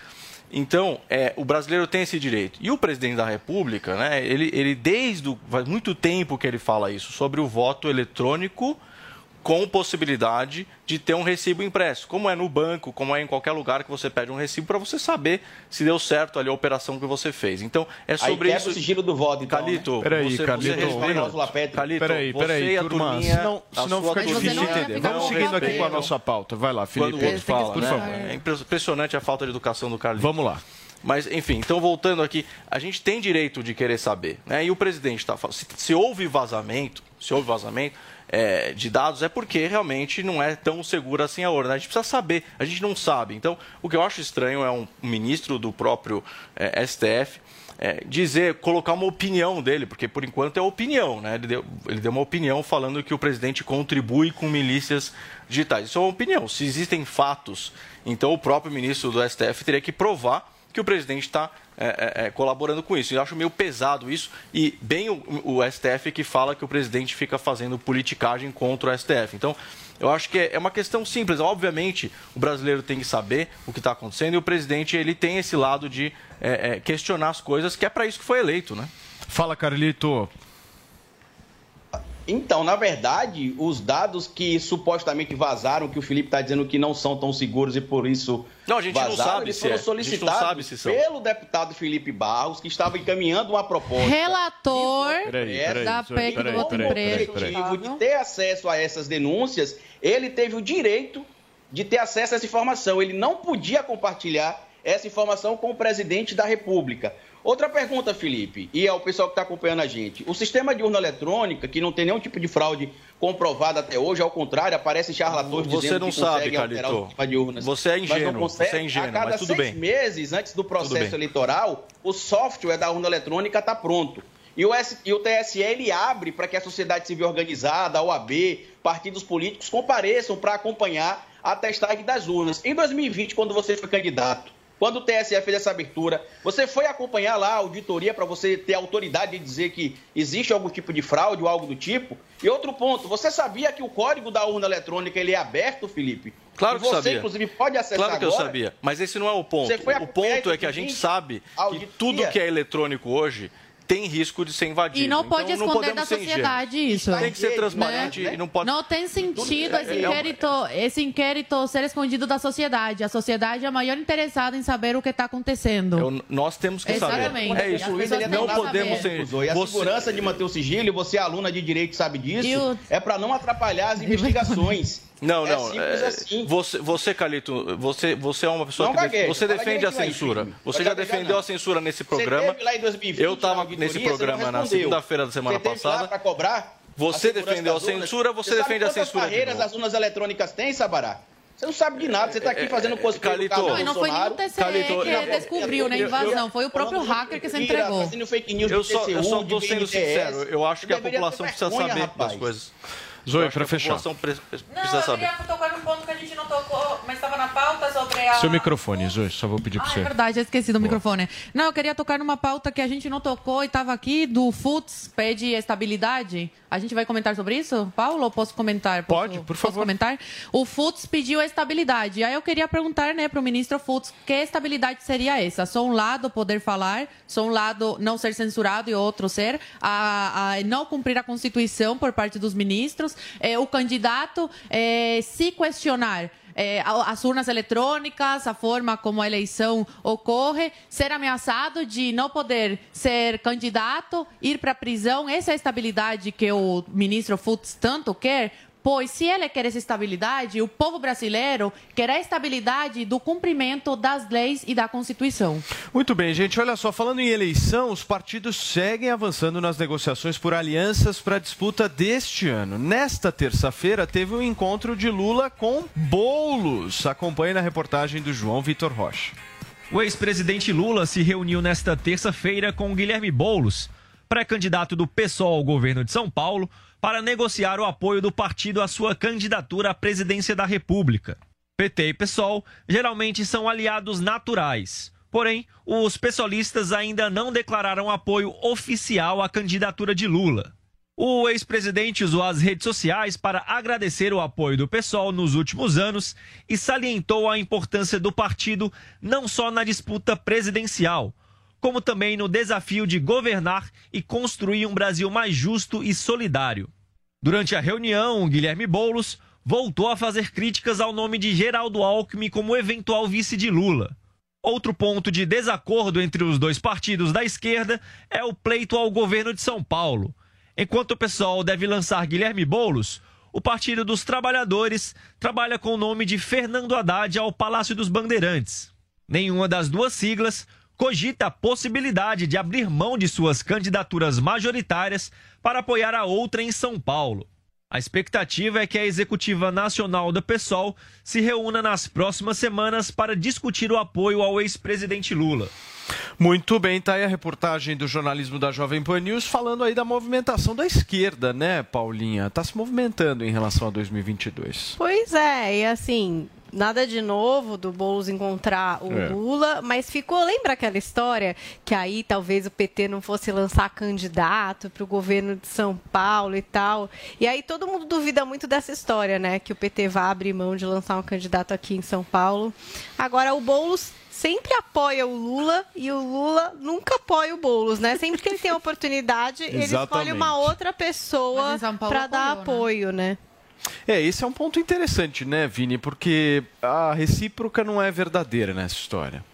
S10: Então, é, o brasileiro tem esse direito. E o presidente da República, né, ele, ele desde o, faz muito tempo que ele fala isso, sobre o voto eletrônico com possibilidade de ter um recibo impresso, como é no banco, como é em qualquer lugar que você pede um recibo para você saber se deu certo ali a operação que você fez. Então, é sobre
S20: Aí
S10: isso.
S20: o sigilo do voto, então,
S10: Calito,
S20: né?
S7: peraí,
S10: você,
S7: Calito,
S10: você
S7: Calito, peraí, peraí, turma, turminha, senão, senão fica difícil de entender. Vamos seguindo aqui com a nossa pauta. Vai lá, Felipe.
S10: Quando o outro fala, por né? favor. É impressionante a falta de educação do Carlito.
S7: Vamos lá.
S10: Mas, enfim, então voltando aqui, a gente tem direito de querer saber. Né? E o presidente está falando. Se, se houve vazamento, se houve vazamento, é, de dados é porque realmente não é tão segura assim a urna. Né? A gente precisa saber, a gente não sabe. Então, o que eu acho estranho é um ministro do próprio é, STF é, dizer, colocar uma opinião dele, porque por enquanto é opinião, né? Ele deu, ele deu uma opinião falando que o presidente contribui com milícias digitais. Isso é uma opinião. Se existem fatos, então o próprio ministro do STF teria que provar que o presidente está é, é, é, colaborando com isso. Eu acho meio pesado isso e bem o, o, STF que fala que o presidente fica fazendo politicagem contra o STF. Então, eu acho que é, é uma questão simples. Obviamente, o brasileiro tem que saber o que está acontecendo e o presidente ele tem esse lado de é, é, questionar as coisas, que é para isso que foi eleito, né?
S7: Fala, Carlito.
S20: Então, na verdade, os dados que supostamente vazaram, que o Felipe está dizendo que não são tão seguros e por isso
S10: não, a gente
S20: vazaram,
S10: não sabe
S20: eles
S10: se
S20: foram
S10: é.
S20: solicitados
S10: sabe se são.
S20: pelo deputado Felipe Barros, que estava encaminhando uma proposta.
S16: Relator
S7: peraí, peraí,
S16: da PEC do voto preto.
S20: de ter acesso a essas denúncias, ele teve o direito de ter acesso a essa informação. Ele não podia compartilhar essa informação com o presidente da República. Outra pergunta, Felipe, e é o pessoal que está acompanhando a gente. O sistema de urna eletrônica, que não tem nenhum tipo de fraude comprovada até hoje, ao contrário, aparecem charlatões
S10: Você
S20: dizendo
S10: não
S20: que
S10: sabe,
S20: conseguem alterar o sistema de urnas.
S10: Você é
S20: Mas
S10: ingênuo,
S20: consegue.
S10: você é ingênuo,
S20: A cada
S10: mas
S20: seis
S10: bem.
S20: meses antes do processo eleitoral, o software da urna eletrônica está pronto. E o, S- e o TSE ele abre para que a sociedade civil organizada, a OAB, partidos políticos compareçam para acompanhar a testagem das urnas. Em 2020, quando você foi candidato, quando o TSE fez essa abertura, você foi acompanhar lá a auditoria para você ter autoridade de dizer que existe algum tipo de fraude ou algo do tipo? E outro ponto, você sabia que o código da urna eletrônica ele é aberto, Felipe?
S10: Claro que
S20: você,
S10: sabia.
S20: inclusive, pode acessar
S10: Claro que eu
S20: agora?
S10: sabia, mas esse não é o ponto. O ponto é que a gente
S20: 2020?
S10: sabe que tudo que é eletrônico hoje tem risco de ser invadido.
S16: E não pode
S10: então,
S16: esconder
S10: não
S16: da sociedade isso.
S10: Tem que ser transparente
S16: Né?
S10: e não pode...
S16: Não tem sentido esse
S10: É um-
S16: inquérito, esse inquérito ser escondido da sociedade. A sociedade é a maior interessada em saber o que está acontecendo.
S10: Eu- nós temos que
S16: Exatamente.
S10: saber. É isso.
S20: é
S10: não podemos
S16: saber.
S10: ser.
S20: E a
S10: Você-
S20: segurança de manter o sigilo, e você, aluna de direito, sabe disso,
S16: o-
S20: é para não atrapalhar as investigações.
S10: Não,
S20: É
S10: não.
S20: simples
S10: é,
S20: assim.
S10: Você, você, Calito, você, você é uma pessoa
S20: Não
S10: que você defende a censura. Você já defendeu
S20: não.
S10: a censura nesse
S20: Você
S10: programa.
S20: teve lá em 2020,
S10: Eu estava nesse
S20: você
S10: programa na segunda-feira da semana
S20: Você
S10: passada.
S20: para cobrar
S10: Você defendeu a censura, você
S20: sabe
S10: defende a censura
S20: barreiras as urnas eletrônicas têm, Sabará? Você não sabe de nada, você está aqui fazendo cosplay do
S10: Calito.
S20: Carlos
S16: Não, não foi nem o
S20: Bolsonaro.
S16: TSE
S10: Calito,
S16: que
S10: eu-
S16: descobriu
S10: eu-
S16: invasão, foi o próprio hacker que se
S20: mentira,
S16: entregou.
S20: fazendo fake news
S10: Eu só, tô sendo sincero. Eu acho que a população precisa saber
S20: rapaz.
S10: das coisas.
S7: Zoe,
S10: Eu acho
S7: pra
S10: que a
S7: fechar.
S10: precisa
S16: Não, eu
S10: saber.
S16: queria tocar num ponto que a gente não tocou, mas estava na pauta sobre a...
S7: Seu microfone, Zoe, só vou pedir para
S16: Ah,
S7: você.
S16: é verdade, eu esqueci do microfone. Não, eu queria tocar numa pauta que a gente não tocou e estava aqui, do FUTS, pede estabilidade. A gente vai comentar sobre isso, Paulo? Ou posso comentar? Posso,
S7: Pode, por
S16: Posso
S7: favor.
S16: comentar? O FUTS pediu a estabilidade. Aí eu queria perguntar né, para o ministro FUTS, que estabilidade seria essa? Só um lado poder falar, só um lado não ser censurado e outro ser, a, a não cumprir a Constituição por parte dos ministros, é, o candidato é, se questionar é, a- as urnas eletrônicas, a forma como a eleição ocorre, ser ameaçado de não poder ser candidato, ir para a prisão. Essa é a estabilidade que o ministro Futs tanto quer. Pois se ele quer essa estabilidade, o povo brasileiro quer a estabilidade do cumprimento das leis e da Constituição.
S7: Muito bem, gente. Olha só, falando em eleição, os partidos seguem avançando nas negociações por alianças para a disputa deste ano. Nesta terça-feira, teve um encontro de Lula com Boulos. Acompanhe na reportagem do João Vitor Rocha.
S21: O ex-presidente Lula se reuniu nesta terça-feira com Guilherme Boulos, pré-candidato do PSOL ao governo de São Paulo, para negociar o apoio do partido à sua candidatura à presidência da República. PT e PSOL geralmente são aliados naturais. Porém, os pessoalistas ainda não declararam apoio oficial à candidatura de Lula. O ex-presidente usou as redes sociais para agradecer o apoio do PSOL nos últimos anos e salientou a importância do partido não só na disputa presidencial, como também no desafio de governar e construir um Brasil mais justo e solidário. Durante a reunião, Guilherme Boulos voltou a fazer críticas ao nome de Geraldo Alckmin como eventual vice de Lula. Outro ponto de desacordo entre os dois partidos da esquerda é o pleito ao governo de São Paulo. Enquanto o pessoal deve lançar Guilherme Boulos, o Partido dos Trabalhadores trabalha com o nome de Fernando Haddad ao Palácio dos Bandeirantes. Nenhuma das duas siglas cogita a possibilidade de abrir mão de suas candidaturas majoritárias para apoiar a outra em São Paulo. A expectativa é que a executiva nacional da PSOL se reúna nas próximas semanas para discutir o apoio ao ex-presidente Lula.
S7: Muito bem, tá aí a reportagem do jornalismo da Jovem Pan News falando aí da movimentação da esquerda, né, Paulinha? Tá se movimentando em relação a 2022.
S8: Pois é, e assim, nada de novo do Boulos encontrar o
S7: É.
S8: Lula, mas ficou, lembra aquela história que aí talvez o PT não fosse lançar candidato para o governo de São Paulo e tal. E aí todo mundo duvida muito dessa história, né? Que o PT vai abrir mão de lançar um candidato aqui em São Paulo. Agora o Boulos sempre apoia o Lula e o Lula nunca apoia o Boulos, né? Sempre que ele tem a oportunidade, ele escolhe uma outra pessoa para dar
S16: apoiou,
S8: apoio, né?
S7: É, esse é um ponto interessante, né, Vini? Porque a recíproca não é verdadeira nessa história.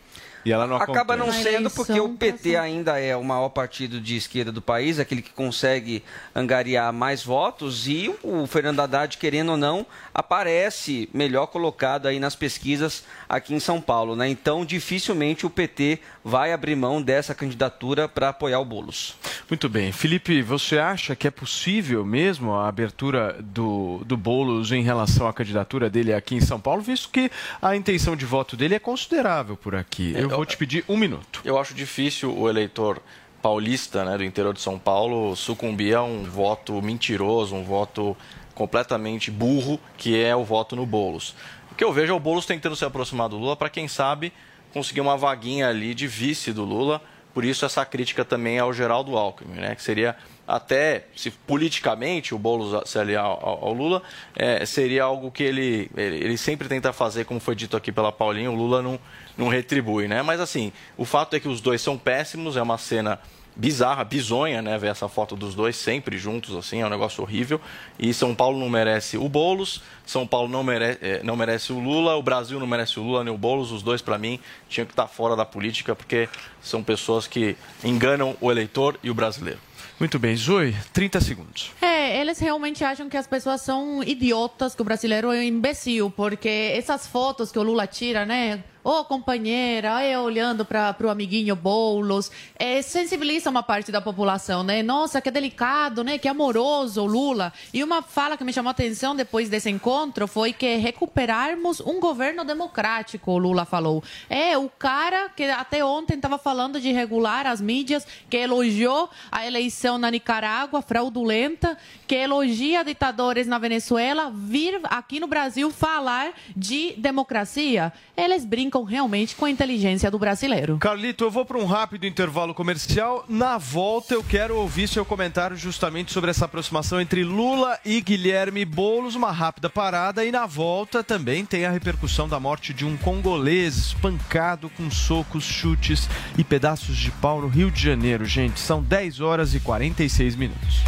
S7: E ela não
S22: Acaba não
S7: acontece.
S22: sendo porque o PT ainda é o maior partido de esquerda do país, aquele que consegue angariar mais votos e o Fernando Haddad, querendo ou não, aparece melhor colocado aí nas pesquisas aqui em São Paulo, né? Então, dificilmente o PT vai abrir mão dessa candidatura para apoiar o Boulos.
S7: Muito bem. Felipe, você acha que é possível mesmo a abertura do, do Boulos em relação à candidatura dele aqui em São Paulo, visto que a intenção de voto dele é considerável por aqui? Eu vou te pedir um minuto.
S10: Eu acho difícil o eleitor paulista, né, do interior de São Paulo, sucumbir a um voto mentiroso, um voto completamente burro, que é o voto no Boulos. O que eu vejo é o Boulos tentando se aproximar do Lula para, quem sabe, conseguir uma vaguinha ali de vice do Lula. Por isso essa crítica também ao Geraldo Alckmin, né, que seria até, se politicamente o Boulos se aliar ao, ao Lula, é, seria algo que ele, ele, ele sempre tenta fazer, como foi dito aqui pela Paulinha, o Lula não, não retribui, né? Mas assim, o fato é que os dois são péssimos, é uma cena bizarra, bizonha, né? Ver essa foto dos dois sempre juntos, assim, é um negócio horrível. E São Paulo não merece o Boulos, São Paulo não merece, eh, não merece o Lula, o Brasil não merece o Lula nem o Boulos. Os dois, para mim, tinham que estar fora da política, porque são pessoas que enganam o eleitor e o brasileiro.
S7: Muito bem, Zoe, 30 segundos.
S16: É, eles realmente acham que as pessoas são idiotas, que o brasileiro é um imbecil, porque essas fotos que o Lula tira, né? Ô, companheira, eu olhando para o amiguinho Boulos, é, sensibiliza uma parte da população, né? Nossa, que delicado, né? Que amoroso o Lula. E uma fala que me chamou a atenção depois desse encontro foi que recuperarmos um governo democrático, o Lula falou. É, o cara que até ontem estava falando de regular as mídias, que elogiou a eleição na Nicarágua, fraudulenta, que elogia ditadores na Venezuela, vir aqui no Brasil falar de democracia. Eles brincam realmente com a inteligência do brasileiro.
S7: Carlito, eu vou para um rápido intervalo comercial. Na volta, eu quero ouvir seu comentário justamente sobre essa aproximação entre Lula e Guilherme Boulos. Uma rápida parada. E na volta também tem a repercussão da morte de um congolês espancado com socos, chutes e pedaços de pau no Rio de Janeiro. Gente, são 10 horas e 46 minutos.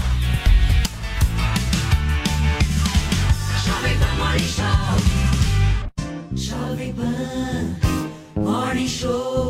S23: Jovem Pan Morning Show.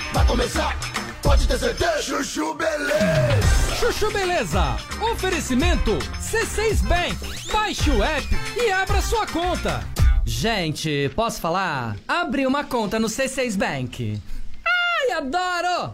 S23: vai começar. Pode ter certeza. Chuchu Beleza.
S24: Chuchu Beleza. Oferecimento C6 Bank. Baixe o app e abra sua conta.
S25: Gente, posso falar? Abri uma conta no C6 Bank. Ai, adoro!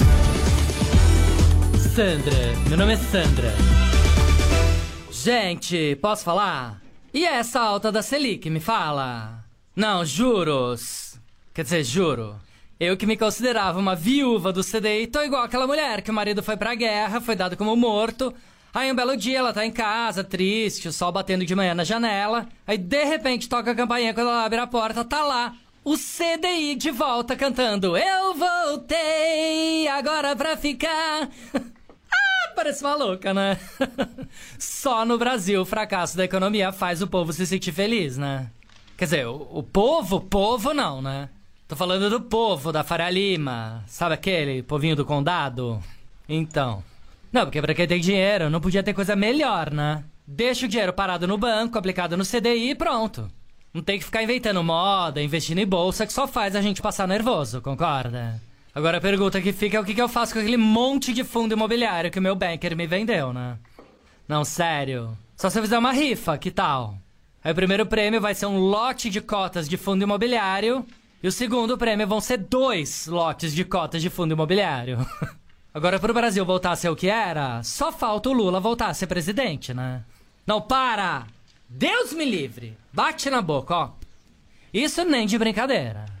S25: Sandra, meu nome é Sandra. Gente, posso falar? E essa alta da Selic, me fala? Não, juros. Quer dizer, juro. Eu que me considerava uma viúva do CDI, tô igual aquela mulher que o marido foi pra guerra, foi dado como morto. Aí um belo dia ela tá em casa, triste, o sol batendo de manhã na janela. Aí de repente toca a campainha quando ela abre a porta, tá lá. O CDI de volta cantando Eu voltei agora pra ficar. parece maluca, né? Só no Brasil o fracasso da economia faz o povo se sentir feliz, né? Quer dizer, o, o povo, povo não, né? Tô falando do povo da Faria Lima. Sabe aquele povinho do condado? Então. Não, porque pra quem tem dinheiro, não podia ter coisa melhor, né? Deixa o dinheiro parado no banco, aplicado no CDI e pronto. Não tem que ficar inventando moda, investindo em bolsa, que só faz a gente passar nervoso, concorda? Agora a pergunta que fica é o que, eu faço com aquele monte de fundo imobiliário que o meu banker me vendeu, né? Não, sério. Só se eu fizer uma rifa, que tal? Aí o primeiro prêmio vai ser um lote de cotas de fundo imobiliário. E o segundo prêmio vão ser dois lotes de cotas de fundo imobiliário. Agora, pro Brasil voltar a ser o que era, só falta o Lula voltar a ser presidente, né? Não, para! Deus me livre! Bate na boca, ó. Isso nem de brincadeira.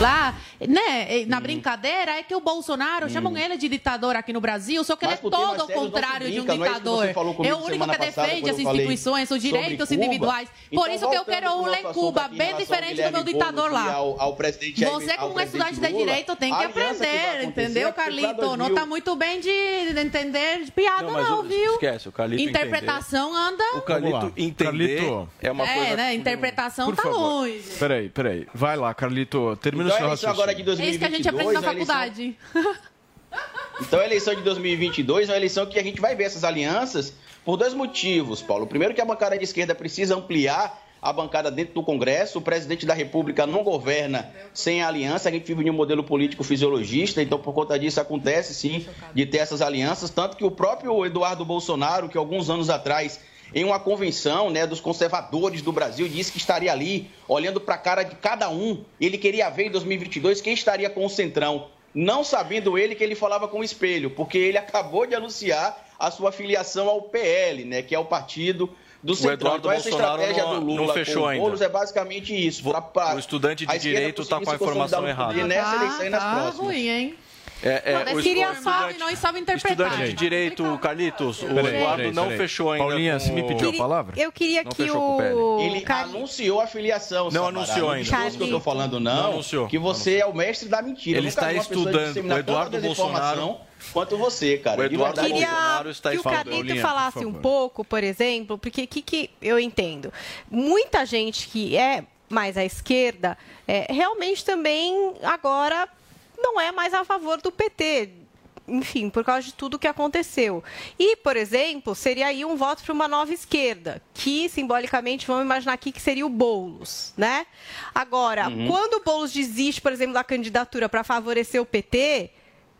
S16: Lá, né, na brincadeira, é que o Bolsonaro chamam ele de ditador aqui no Brasil, só que
S20: Mas
S16: ele é
S20: por
S16: todo o
S20: se
S16: contrário de um
S20: é que
S16: ditador.
S20: comigo
S16: É o único que defende as instituições, os direitos individuais. Por
S20: Então,
S16: isso que eu quero um
S20: nosso assunto
S16: Cuba, bem
S20: ao
S16: diferente do meu ditador lá.
S20: ao- ao presidente
S16: Você,
S20: ao
S16: como
S20: presidente
S16: estudante de direito, tem que aprender, entendeu,
S20: é
S16: Carlito? Não
S20: 2000
S16: tá muito bem de de entender de piada,
S10: Não, o-
S16: viu?
S10: esquece, o Carlito
S16: Interpretação anda...
S10: O Carlito entender
S7: Carlito.
S10: é uma
S16: é,
S10: coisa...
S16: né? Interpretação
S7: Por
S16: tá
S7: favor.
S16: longe.
S7: Peraí, peraí. Vai lá, Carlito. Termina
S20: Então,
S7: seu
S20: a eleição agora de
S7: raciocínio.
S16: É isso que a gente
S20: 2022
S16: aprende na
S20: eleição-
S16: faculdade.
S20: Então a eleição de 2022 é uma eleição que a gente vai ver essas alianças por dois motivos, Paulo. Primeiro que a bancada de esquerda precisa ampliar a bancada dentro do Congresso. O presidente da República não governa sem a aliança. A gente vive em um modelo político fisiologista, então por conta disso acontece sim de ter essas alianças. Tanto que o próprio Eduardo Bolsonaro, que alguns anos atrás, em uma convenção né, dos conservadores do Brasil, disse que estaria ali olhando para a cara de cada um. Ele queria ver em 2022 quem estaria com o Centrão. Não sabendo ele que ele falava com o espelho, porque ele acabou de anunciar a sua filiação ao PL, né, que é o partido do Centrão.
S10: Eduardo
S20: então essa
S10: Bolsonaro
S20: estratégia
S10: não-
S20: do Lula
S10: não fechou
S20: com o
S10: ainda.
S20: Boulos é basicamente isso. pra- pra
S10: O estudante de direito está com a informação errada.
S20: Nessa eleição e nas
S16: tá
S20: próximas.
S16: ruim, hein?
S10: É, é,
S16: Não,
S10: o
S16: queria só e não sabe interpretar.
S10: Estudante de direito, Carlitos, o
S7: Peraí,
S10: Eduardo
S7: peraí,
S10: não
S7: peraí.
S10: fechou ainda.
S7: Paulinha,
S10: com
S7: você me pediu a palavra?
S8: Eu queria
S10: Não
S8: que
S10: o.
S20: Ele anunciou a filiação.
S10: Não
S20: Sabará.
S10: anunciou
S20: Não
S10: ainda.
S20: é isso que eu tô falando, não.
S10: Não anunciou.
S20: Que você é o mestre da mentira.
S10: Ele
S20: Eu
S10: está
S20: vi uma pessoa
S10: estudando. O Eduardo Bolsonaro-
S20: Quanto você, cara.
S10: O Eduardo
S20: verdade.
S10: Bolsonaro está
S8: que o
S10: Paulinha,
S8: falasse um pouco, por exemplo, porque o que, que eu entendo? Muita gente que é mais à esquerda é, realmente também agora não é mais a favor do PT. Enfim, por causa de tudo que aconteceu. E, por exemplo, seria aí um voto para uma nova esquerda, que simbolicamente vamos imaginar aqui que seria o Boulos, né? Agora,
S26: Uhum.
S8: quando o Boulos desiste, por exemplo, da candidatura para favorecer o PT,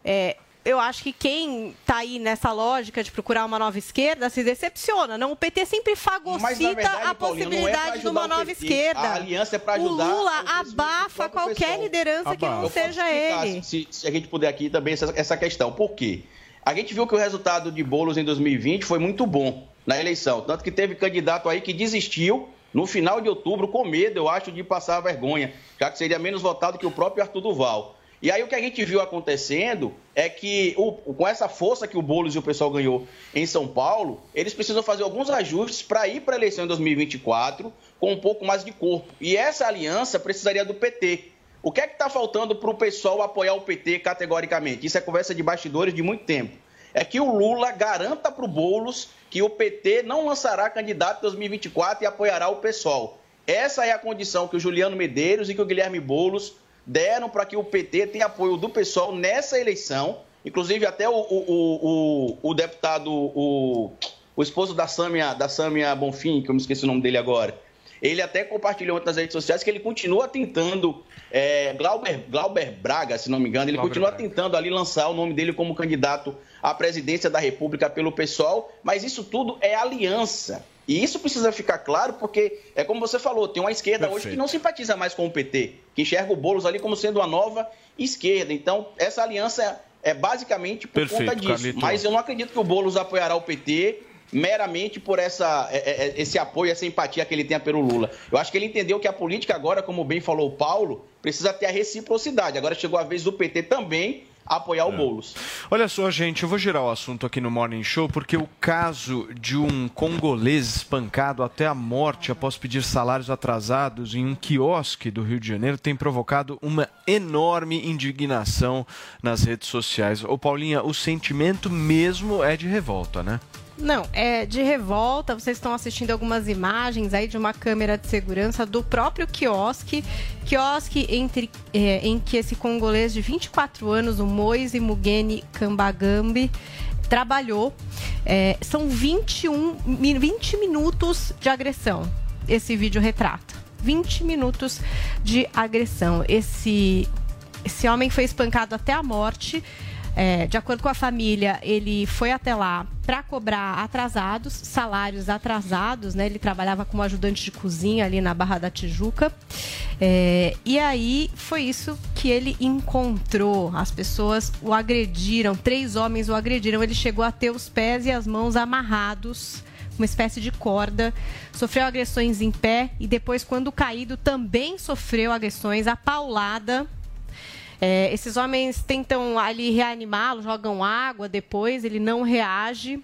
S8: é, eu acho que quem está aí nessa lógica de procurar uma nova esquerda se decepciona. Não, o PT sempre
S20: Mas,
S8: fagocita
S20: verdade,
S8: a
S20: Paulinho, é
S8: possibilidade de uma nova esquerda.
S20: A aliança é pra
S8: O
S20: ajudar
S8: Lula
S20: o
S8: abafa qualquer liderança que não
S20: Eu
S8: seja ele.
S20: Se, se a gente puder aqui também essa, essa questão. Por quê? A gente viu que o resultado de Boulos em 2020 foi muito bom na eleição. Tanto que teve candidato aí que desistiu no final de outubro com medo, eu acho, de passar a vergonha, já que seria menos votado que o próprio Arthur Duval. E aí o que a gente viu acontecendo é que o- com essa força que o Boulos e o pessoal ganhou em São Paulo, eles precisam fazer alguns ajustes para ir para a eleição em 2024 com um pouco mais de corpo. E essa aliança precisaria do PT. O que é que está faltando para o pessoal apoiar o PT categoricamente? Isso é conversa de bastidores de muito tempo. É que o Lula garanta para o Boulos que o PT não lançará candidato em 2024 e apoiará o pessoal. Essa é a condição que o Juliano Medeiros e que o Guilherme Boulos deram para que o PT tenha apoio do pessoal nessa eleição. Inclusive, até o, o, o, o, deputado, o, o esposo da Sâmia, da Sâmia Bonfim, que eu me esqueci o nome dele agora, ele até compartilhou nas redes sociais que ele continua tentando, é, Glauber, Glauber Braga, se não me engano, ele
S10: Glauber
S20: continua
S10: Braga.
S20: tentando ali lançar o nome dele como candidato à presidência da República pelo pessoal, mas isso tudo é aliança. E isso precisa ficar claro porque, é como você falou, tem uma esquerda hoje
S7: Perfeito.
S20: que não simpatiza mais com o PT, que enxerga o Boulos ali como sendo uma nova esquerda. Então, essa aliança é basicamente por
S7: Perfeito,
S20: conta disso.
S7: Carlito.
S20: Mas eu não acredito que o Boulos apoiará o PT meramente por essa, é, é, é, esse apoio, essa empatia que ele tem pelo Lula. Eu acho que ele entendeu que a política agora, como bem falou o Paulo, precisa ter a reciprocidade. Agora chegou a vez do PT também apoiar o Boulos.
S7: Olha só, gente, eu vou girar o assunto aqui no Morning Show porque o caso de um congolês espancado até a morte após pedir salários atrasados em um quiosque do Rio de Janeiro tem provocado uma enorme indignação nas redes sociais. Ô Paulinha, o sentimento mesmo é de revolta, né?
S8: Não, é de revolta. Vocês estão assistindo algumas imagens aí de uma câmera de segurança do próprio quiosque. Quiosque entre, é, em que esse congolês de 24 anos, o Moise Mugeni Kambagambi, trabalhou. É, são 21, 20 minutos de agressão. Esse vídeo retrata. 20 minutos de agressão. Esse, esse homem foi espancado até a morte. É, de acordo com a família, ele foi até lá para cobrar atrasados, salários atrasados, né? Ele trabalhava como ajudante de cozinha ali na Barra da Tijuca. É, e aí foi isso que ele encontrou. As pessoas o agrediram, três homens o agrediram. Ele chegou a ter os pés e as mãos amarrados uma espécie de corda, sofreu agressões em pé e depois, quando caído, também sofreu agressões, a paulada é, esses homens tentam ali reanimá-lo, jogam água depois, ele não reage.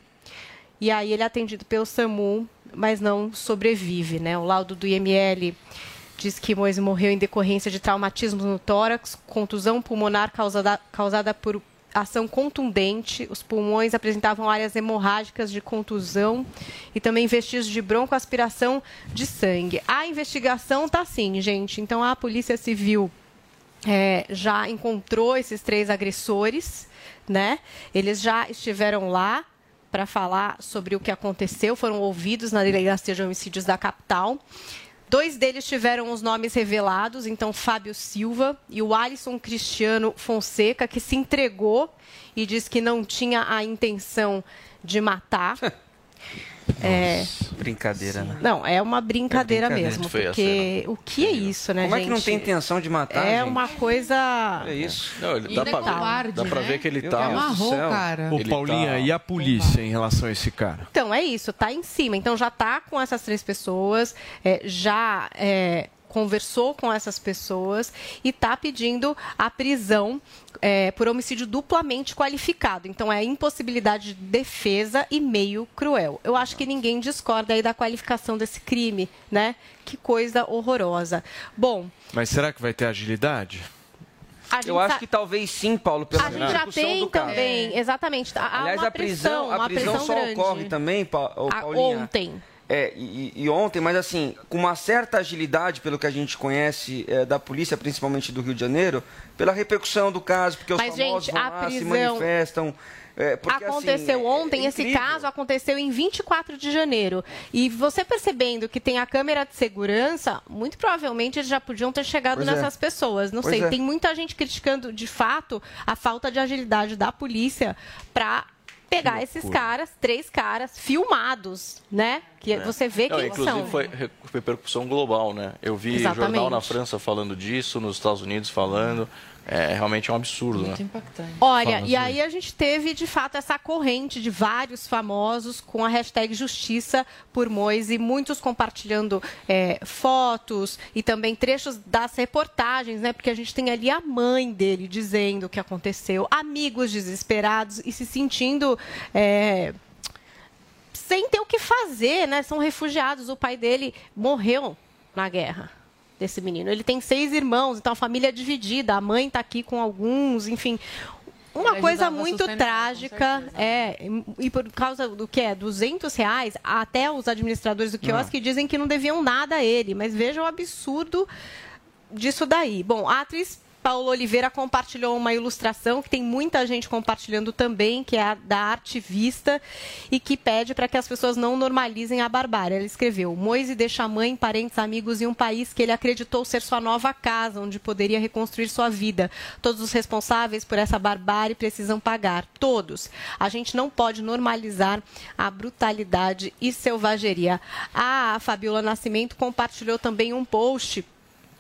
S8: E aí ele é atendido pelo SAMU, mas não sobrevive. Né? O laudo do IML diz que Moisés morreu em decorrência de traumatismos no tórax, contusão pulmonar causada, causada por ação contundente. Os pulmões apresentavam áreas hemorrágicas de contusão e também vestígios de broncoaspiração de sangue. A investigação está assim, gente. Então a Polícia Civil é, já encontrou esses três agressores, né? Eles já estiveram lá para falar sobre o que aconteceu, foram ouvidos na Delegacia de Homicídios da capital. Dois deles tiveram os nomes revelados, então Fábio Silva e o Alisson Cristiano Fonseca, que se entregou e disse que não tinha a intenção de matar.
S22: É... Brincadeira, né?
S8: Não, é uma brincadeira, é brincadeira mesmo. Porque o que é isso, né,
S22: Como
S8: gente?
S22: é que não tem intenção de matar?
S8: É
S22: gente?
S8: uma coisa.
S22: É isso.
S10: Não, ele dá pra, ver, dá pra ver que ele tá.
S16: Amarrou, cara.
S7: Ô, Paulinha, e a polícia em relação a esse cara?
S8: Então, é isso, tá em cima. Então já tá com essas três pessoas, é, já é, conversou com essas pessoas e está pedindo a prisão é, por homicídio duplamente qualificado. Então, é impossibilidade de defesa e meio cruel. Eu acho que ninguém discorda aí da qualificação desse crime, né? Que coisa horrorosa. Bom.
S7: Mas será que vai ter agilidade?
S22: Eu acho que talvez sim, Paulo, pela
S8: a gente já tem também, é. exatamente. Há
S22: Aliás,
S8: uma
S22: a prisão,
S8: pressão,
S22: a prisão
S8: pressão
S22: só
S8: grande.
S22: ocorre também, pa, ô,
S8: A-
S22: Paulinha.
S8: ontem.
S22: É, e, e ontem, mas assim, com uma certa agilidade, pelo que a gente conhece é, da polícia, principalmente do Rio de Janeiro, pela repercussão do caso, porque os
S8: Mas,
S22: famosos
S8: gente,
S22: vão
S8: a
S22: lá, se
S8: prisão-
S22: manifestam. é, porque, assim,
S8: aconteceu
S22: é-
S8: ontem,
S22: é
S8: esse caso aconteceu em 24 de janeiro. E você percebendo que tem a câmera de segurança, muito provavelmente eles já podiam ter chegado
S22: Pois é.
S8: nessas pessoas. Não
S22: Pois
S8: sei,
S22: é.
S8: tem muita gente criticando de fato a falta de agilidade da polícia para pegar esses caras, três caras filmados, né? Que você vê
S10: Não,
S8: quem
S10: inclusive
S8: são.
S10: foi re- repercussão global, né? Eu vi
S8: Exatamente.
S10: jornal na França falando disso, nos Estados Unidos falando. É realmente é um absurdo, né?
S16: impactante.
S8: Olha,
S10: Fala,
S8: e aí a gente teve de fato essa corrente de vários famosos com a hashtag Justiça por Moise, muitos compartilhando é, fotos e também trechos das reportagens, né? Porque a gente tem ali a mãe dele dizendo o que aconteceu, amigos desesperados e se sentindo. é, sem ter o que fazer, né? São refugiados. O pai dele morreu na guerra desse menino. Ele tem seis irmãos, então a família é dividida. A mãe está aqui com alguns, enfim. Uma coisa muito trágica, é, e por causa do que é, 200 reais, até os administradores do quiosque dizem que não deviam nada a ele, mas veja o absurdo disso daí. Bom, a atriz Paula Oliveira compartilhou uma ilustração que tem muita gente compartilhando também, que é a da Artivista, e que pede para que as pessoas não normalizem a barbárie. Ela escreveu: Moise deixa a mãe, parentes, amigos e um país que ele acreditou ser sua nova casa, onde poderia reconstruir sua vida. Todos os responsáveis por essa barbárie precisam pagar. Todos. A gente não pode normalizar a brutalidade e selvageria. A Fabiola Nascimento compartilhou também um post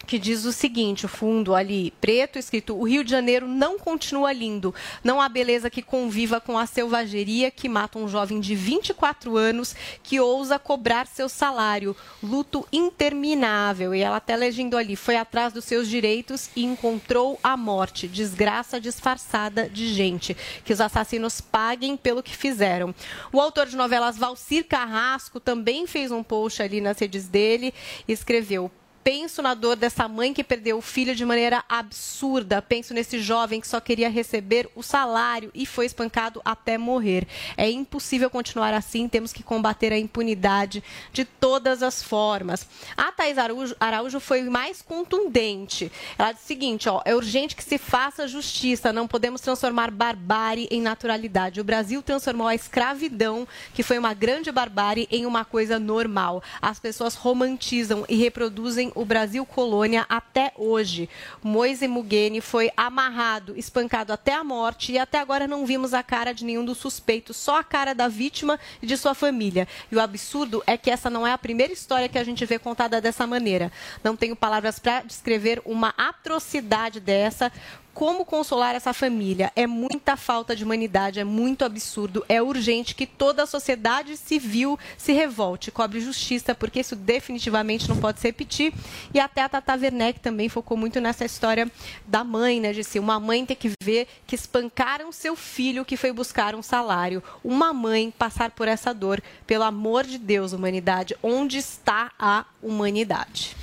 S8: que diz o seguinte: o fundo ali preto, escrito: O Rio de Janeiro não continua lindo. Não há beleza que conviva com a selvageria que mata um jovem de 24 anos que ousa cobrar seu salário. Luto interminável. E ela até legendou ali: foi atrás dos seus direitos e encontrou a morte. Desgraça disfarçada de gente. Que os assassinos paguem pelo que fizeram. O autor de novelas Valcir Carrasco também fez um post ali nas redes dele e escreveu: Penso na dor dessa mãe que perdeu o filho de maneira absurda. Penso nesse jovem que só queria receber o salário e foi espancado até morrer. É impossível continuar assim. Temos que combater a impunidade de todas as formas. A Thais Araújo, foi mais contundente. Ela disse o seguinte: ó, é urgente que se faça justiça. Não podemos transformar barbárie em naturalidade. O Brasil transformou a escravidão, que foi uma grande barbárie, em uma coisa normal. As pessoas romantizam e reproduzem o Brasil colônia até hoje. Moise Mugeni foi amarrado, espancado até a morte e até agora não vimos a cara de nenhum dos suspeitos, só a cara da vítima e de sua família. E o absurdo é que essa não é a primeira história que a gente vê contada dessa maneira. Não tenho palavras para descrever uma atrocidade dessa como consolar essa família? É muita falta de humanidade, é muito absurdo. É urgente que toda a sociedade civil se revolte, cobre justiça, porque isso definitivamente não pode se repetir. E até a Tata Werneck também focou muito nessa história da mãe, né? De uma mãe ter que ver que espancaram seu filho que foi buscar um salário. Uma mãe passar por essa dor. Pelo amor de Deus, humanidade, onde está a humanidade?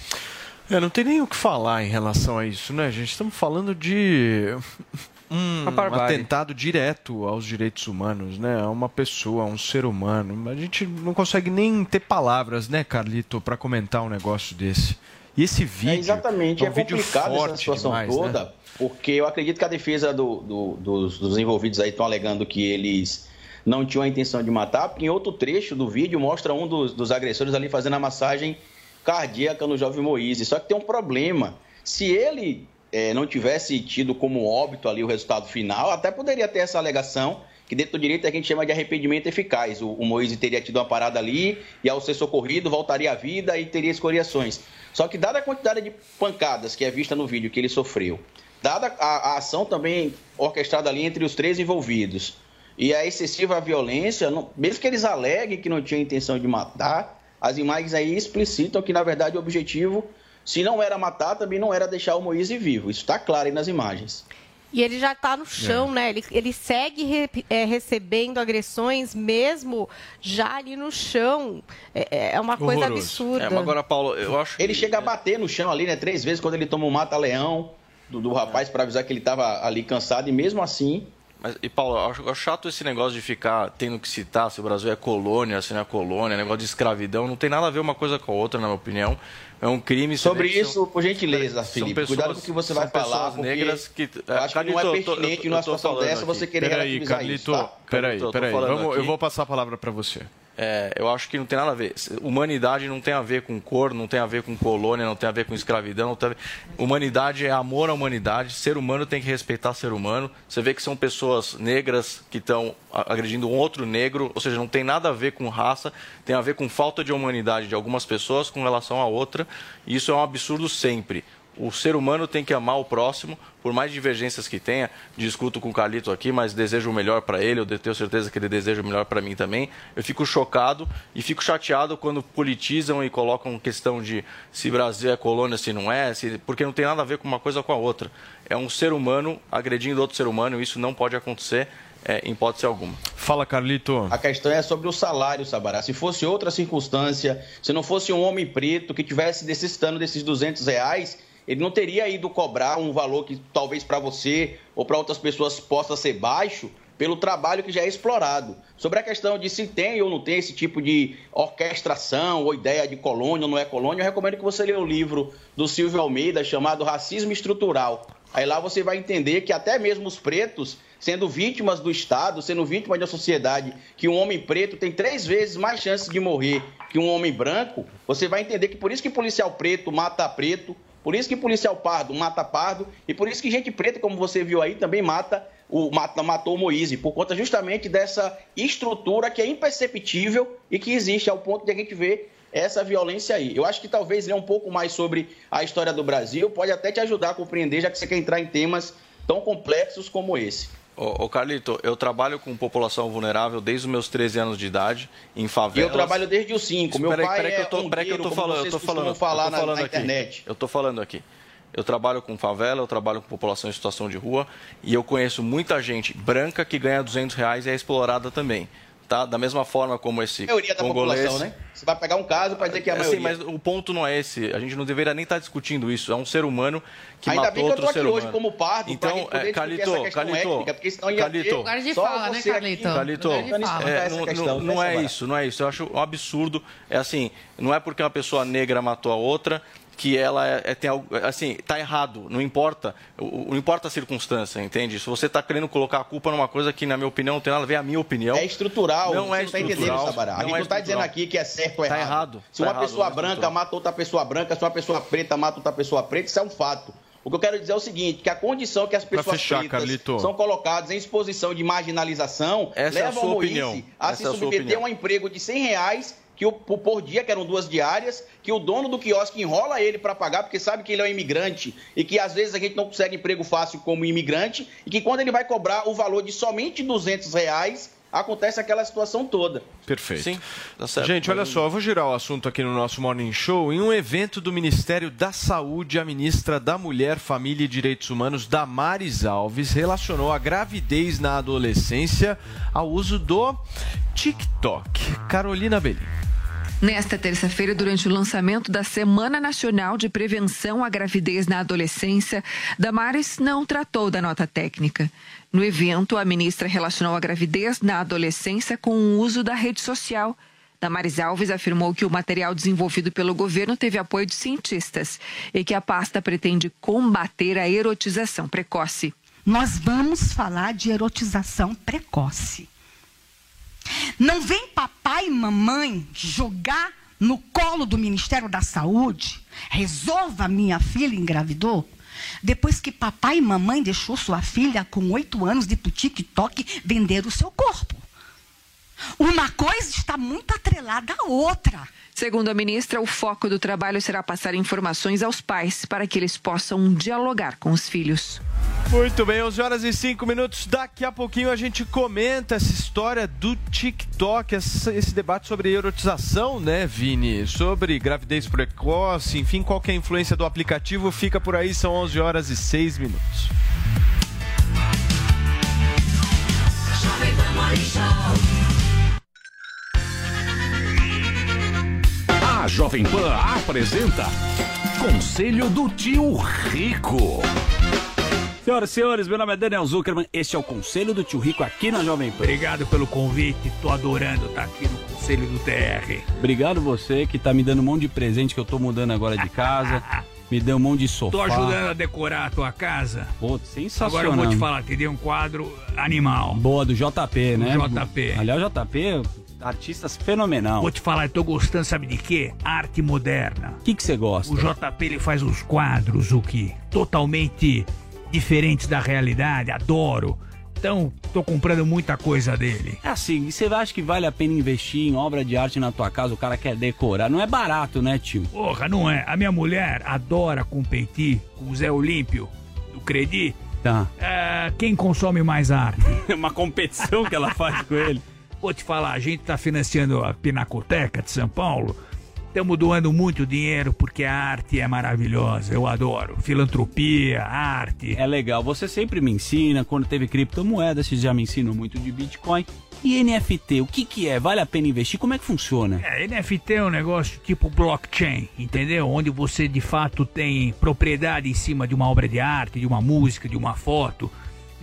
S7: É, não tem nem o que falar em relação a isso, né, gente? Estamos falando de um, atentado direto aos direitos humanos, né? A uma pessoa, a um ser humano. A gente não consegue nem ter palavras, né, Carlito, para comentar um negócio desse. E esse vídeo.
S20: É exatamente,
S7: é, um
S20: é complicado essa situação
S7: demais,
S20: toda,
S7: né?
S20: porque eu acredito que a defesa do, do, dos, dos envolvidos aí estão alegando que eles não tinham a intenção de matar, porque em outro trecho do vídeo mostra um dos, dos agressores ali fazendo a massagem cardíaca no jovem Moise. Só que tem um problema. Se ele é, não tivesse tido como óbito ali o resultado final, até poderia ter essa alegação, que dentro do direito a gente chama de arrependimento eficaz. O, o Moise teria tido uma parada ali e, ao ser socorrido, voltaria à vida e teria escoriações. Só que, dada a quantidade de pancadas que é vista no vídeo que ele sofreu, dada a, a ação também orquestrada ali entre os três envolvidos e a excessiva violência, mesmo que eles aleguem que não tinham intenção de matar, as imagens aí explicitam que, na verdade, o objetivo, se não era matar, também não era deixar o Moise vivo. Isso está claro aí nas imagens.
S8: E ele já está no chão, é. né? Ele, ele segue re, é, recebendo agressões mesmo já ali no chão. É, é uma coisa
S10: Horroroso.
S8: absurda.
S10: É, mas agora, Paulo, eu acho
S20: Ele
S10: que...
S20: chega a bater no chão ali, né? Três vezes quando ele toma um mata-leão do, do rapaz para avisar que ele estava ali cansado. E mesmo assim,
S10: Mas, e Paulo, eu acho, eu acho chato esse negócio de ficar tendo que citar se o Brasil é colônia, se não é colônia, negócio de escravidão. Não tem nada a ver uma coisa com a outra, na minha opinião. É um crime.
S20: Sobre
S10: são-
S20: isso, por gentileza,
S10: são
S20: Felipe,
S10: pessoas-
S20: cuidado com o que você vai
S10: são pessoas
S20: falar, porque
S10: negras que.
S20: eu acho que não é
S10: Carlito, eu tô-
S20: pertinente
S10: eu
S20: numa situação dessa você
S10: aqui.
S20: querer
S7: Peraí,
S20: relativizar
S7: Carlito,
S20: isso, tá?
S7: peraí, peraí. Vamos, eu vou passar a palavra para você.
S10: É, eu acho que não tem nada a ver. Humanidade não tem a ver com cor, não tem a ver com colônia, não tem a ver com escravidão. Ver... Humanidade é amor à humanidade. Ser humano tem que respeitar ser humano. Você vê que são pessoas negras que estão agredindo um outro negro, ou seja, não tem nada a ver com raça, tem a ver com falta de humanidade de algumas pessoas com relação a outra. E isso é um absurdo sempre. O ser humano tem que amar o próximo, por mais divergências que tenha. Discuto com o Carlito aqui, mas desejo o melhor para ele. Eu tenho certeza que ele deseja o melhor para mim também. Eu fico chocado e fico chateado quando politizam e colocam questão de se Brasil é colônia, se não é, se... porque não tem nada a ver com uma coisa com a outra. É um ser humano agredindo outro ser humano e isso não pode acontecer é, em hipótese alguma.
S7: Fala, Carlito.
S20: A questão é sobre o salário, Sabará. Se fosse outra circunstância, se não fosse um homem preto que tivesse necessitando desses 200 reais, ele não teria ido cobrar um valor que talvez para você ou para outras pessoas possa ser baixo pelo trabalho que já é explorado. Sobre a questão de se tem ou não tem esse tipo de orquestração ou ideia de colônia ou não é colônia, eu recomendo que você leia o livro do Silvio Almeida chamado Racismo Estrutural. Aí lá você vai entender que até mesmo os pretos, sendo vítimas do Estado, sendo vítimas da sociedade, que um homem preto tem três vezes mais chances de morrer que um homem branco, você vai entender que por isso que policial preto mata preto, por isso que policial pardo mata pardo, e por isso que gente preta, como você viu aí, também mata o matou o Moise, por conta justamente dessa estrutura que é imperceptível e que existe ao ponto de a gente ver essa violência aí. Eu acho que talvez ler um pouco mais sobre a história do Brasil pode até te ajudar a compreender, já que você quer entrar em temas tão complexos como esse.
S10: Ô, ô, Carlito, eu trabalho com população vulnerável desde os meus 13 anos de idade, em
S20: E
S10: favelas.
S20: eu trabalho desde os 5. Meu
S10: Peraí,
S20: pai
S10: peraí que eu
S20: é
S10: tô, peraí que eu tô
S20: ondeiro, como
S10: falando, eu tô falando,
S20: falar
S10: eu tô
S20: na-
S10: falando
S20: na
S10: aqui.
S20: internet.
S10: Eu tô falando aqui. Eu trabalho com favela, eu trabalho com população em situação de rua e eu conheço muita gente branca que ganha 200 reais e é explorada também. Tá? Da mesma forma como esse
S20: A maioria da
S10: congolês.
S20: população, né? Você vai pegar um caso para dizer que é a
S10: Assim,
S20: maioria.
S10: mas o ponto não é esse. A gente não deveria nem estar discutindo isso. É um ser humano que
S20: Ainda
S10: matou
S20: bem que eu
S10: outro
S20: tô aqui
S10: ser
S20: hoje
S10: humano.
S20: como pardo, pra
S10: então,
S20: gente poder
S10: é,
S20: discutir
S10: Calito,
S20: essa questão
S10: Calito,
S20: étnica, porque senão ia
S10: Calito,
S20: ter
S16: Lugar de
S20: só
S16: fala, né?
S10: Calito,
S16: fala.
S10: é, não,
S20: questão,
S10: não- não é isso, não é isso. Eu acho um absurdo. É assim, não é porque uma pessoa negra matou a outra que ela é, é- tem algo, assim, tá errado, não importa, o- não importa a circunstância, entende? Se você está querendo colocar a culpa numa coisa que na minha opinião não tem nada a ver, a minha opinião.
S20: É estrutural,
S10: Não
S20: você
S10: é
S20: não está entendendo,
S10: estrutural,
S20: Sabará. A gente
S10: não
S20: não
S10: é
S20: está dizendo
S10: estrutural.
S20: aqui que é certo ou
S10: Tá
S20: errado.
S10: errado,
S20: Se
S10: tá
S20: uma
S10: errado,
S20: pessoa
S10: é
S20: branca
S10: estrutural.
S20: mata outra pessoa branca, se uma pessoa preta mata outra pessoa preta, isso é um fato. O que eu quero dizer é o seguinte, que a condição que as pessoas
S7: fechar,
S20: pretas
S7: Carlito.
S20: são colocadas em exposição de marginalização
S10: Essa é a
S20: leva
S10: sua
S20: o Moisés
S10: opinião.
S20: a
S10: Essa
S20: se
S10: é a
S20: submeter
S10: opinião.
S20: a um emprego de 100 reais que o, por dia, que eram duas diárias, que o dono do quiosque enrola ele para pagar, porque sabe que ele é um imigrante e que às vezes a gente não consegue emprego fácil como imigrante e que quando ele vai cobrar o valor de somente 200 reais, acontece aquela situação toda.
S7: Perfeito.
S10: Sim, tá certo.
S7: Gente, olha só, eu vou girar o assunto aqui no nosso Morning Show. Em um evento do Ministério da Saúde, a ministra da Mulher, Família e Direitos Humanos, Damares Alves, relacionou a gravidez na adolescência ao uso do TikTok. Carolina Belli.
S26: Nesta terça-feira, durante o lançamento da Semana Nacional de Prevenção à Gravidez na Adolescência, Damares não tratou da nota técnica. No evento, a ministra relacionou a gravidez na adolescência com o uso da rede social. Damares Alves afirmou que o material desenvolvido pelo governo teve apoio de cientistas e que a pasta pretende combater a erotização precoce.
S27: Nós vamos falar de erotização precoce. Não vem papai e mamãe jogar no colo do Ministério da Saúde, resolva minha filha engravidou, depois que papai e mamãe deixou sua filha com oito anos de TikTok vender o seu corpo. Uma coisa está muito atrelada à outra.
S26: Segundo a ministra, o foco do trabalho será passar informações aos pais para que eles possam dialogar com os filhos.
S7: Muito bem, 11 horas e 5 minutos. Daqui a pouquinho a gente comenta essa história do TikTok, esse debate sobre erotização, né, Vini? Sobre gravidez precoce, enfim, qual que é a influência do aplicativo. Fica por aí, são 11 horas e 6 minutos.
S28: A Jovem Pan apresenta Conselho do Tio Rico.
S29: Senhoras e senhores, meu nome é Daniel Zuckerman. Este é o Conselho do Tio Rico aqui na Jovem Pan.
S30: Obrigado pelo convite, tô adorando estar aqui no Conselho do TR.
S29: Obrigado você que tá me dando um monte de presente que eu tô mudando agora de casa. me deu um monte de sofá.
S30: Tô ajudando a decorar a tua casa.
S29: Pô, sensacional.
S30: Agora eu vou te falar, te dei um quadro animal.
S29: Boa, do JP, né?
S30: Do JP.
S29: Aliás, o JP, artistas fenomenal.
S30: Vou te falar, eu tô gostando, sabe de quê? Arte moderna.
S29: O que você gosta?
S30: O JP ele faz uns quadros, o que? Totalmente diferentes da realidade, adoro. Então, tô comprando muita coisa dele.
S29: É assim, e você acha que vale a pena investir em obra de arte na tua casa? O cara quer decorar. Não é barato, né, tio?
S30: Porra, não é? A minha mulher adora competir com o Zé Olímpio, do Credi.
S29: Tá.
S30: É, quem consome mais arte?
S29: Uma competição que ela faz com ele.
S30: Vou te falar, a gente tá financiando a Pinacoteca de São Paulo. Estamos doando muito dinheiro porque a arte é maravilhosa. Eu adoro. Filantropia, arte.
S29: É legal. Você sempre me ensina. Quando teve criptomoeda, você já me ensinou muito de Bitcoin. E NFT, o que que é? Vale a pena investir? Como é que funciona?
S30: É, NFT é um negócio tipo blockchain, entendeu? Onde você de fato tem propriedade em cima de uma obra de arte, de uma música, de uma foto.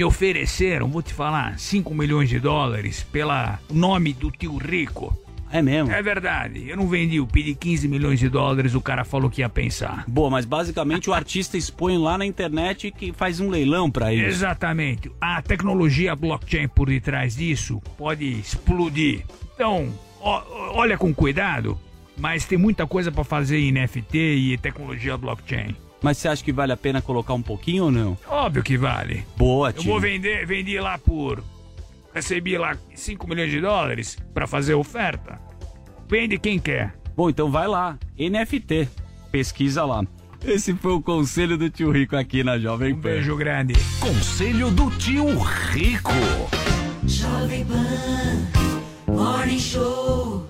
S30: Me ofereceram, vou te falar, 5 milhões de dólares pela nome do tio Rico.
S29: É mesmo?
S30: É verdade. Eu não vendi, eu pedi 15 milhões de dólares, o cara falou que ia pensar.
S29: Boa, mas basicamente o artista expõe lá na internet que faz um leilão pra isso.
S30: Exatamente. A tecnologia blockchain por detrás disso pode explodir. Então, ó- olha com cuidado, mas tem muita coisa para fazer em NFT e tecnologia blockchain.
S29: Mas você acha que vale a pena colocar um pouquinho ou não?
S30: Óbvio que vale.
S29: Boa,
S30: Eu
S29: tio.
S30: vou vender, vendi lá por. Recebi lá 5 milhões de dólares para fazer oferta. Vende quem quer.
S29: Bom, então vai lá, NFT, pesquisa lá. Esse foi o conselho do tio Rico aqui na Jovem Pan.
S30: beijo grande.
S28: Conselho do tio Rico.
S31: Jovem Pan Morning Show.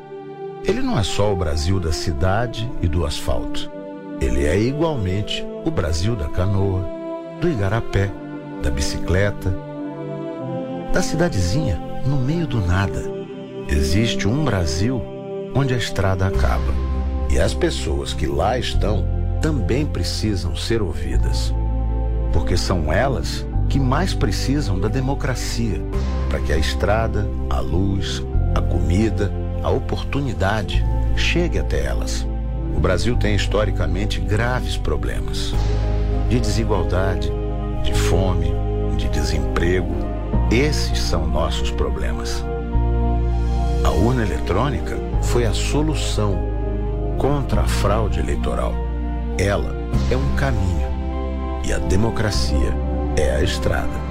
S32: Ele não é só o Brasil da cidade e do asfalto. Ele é igualmente o Brasil da canoa, do igarapé, da bicicleta, da cidadezinha no meio do nada. Existe um Brasil onde a estrada acaba. E as pessoas que lá estão também precisam ser ouvidas. Porque são elas que mais precisam da democracia para que a estrada, a luz, a comida, a oportunidade chegue até elas. O Brasil tem historicamente graves problemas de desigualdade, de fome, de desemprego. Esses são nossos problemas. A urna eletrônica foi a solução contra a fraude eleitoral. Ela é um caminho e a democracia é a estrada.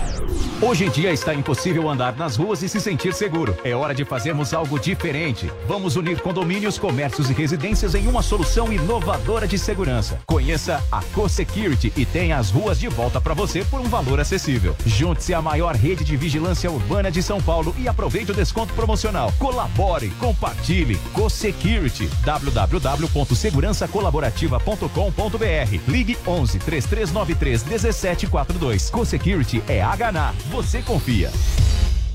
S33: Hoje em dia está impossível andar nas ruas e se sentir seguro. É hora de fazermos algo diferente. Vamos unir condomínios, comércios e residências em uma solução inovadora de segurança. Conheça a Co-Security e tenha as ruas de volta para você por um valor acessível. Junte-se à maior rede de vigilância urbana de São Paulo e aproveite o desconto promocional. Colabore, compartilhe. Co-Security. www.segurançacolaborativa.com.br. Ligue 11 3393 1742. Co-Security é Hna. Você confia.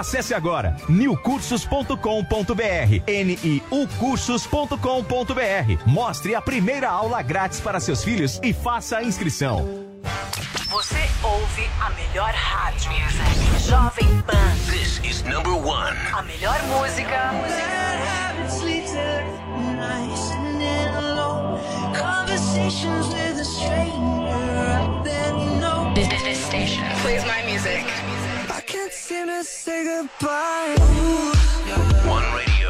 S33: Acesse agora newcursos.com.br, niucursos.com.br. Mostre a primeira aula grátis para seus filhos e faça a inscrição.
S31: Você ouve a melhor rádio. Jovem Pan.
S28: This is number one.
S31: A melhor música. Conversations with a stranger I this station plays my music. Say goodbye.
S28: One radio.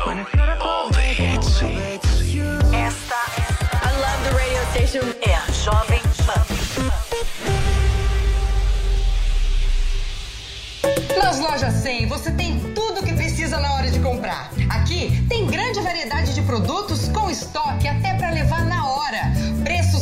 S28: All the hits.
S31: Esta I love the radio station. É a Jovem Pan.
S6: Nas lojas 100 você tem tudo o que precisa na hora de comprar. Aqui tem grande variedade de produtos com estoque até para levar na hora. Preços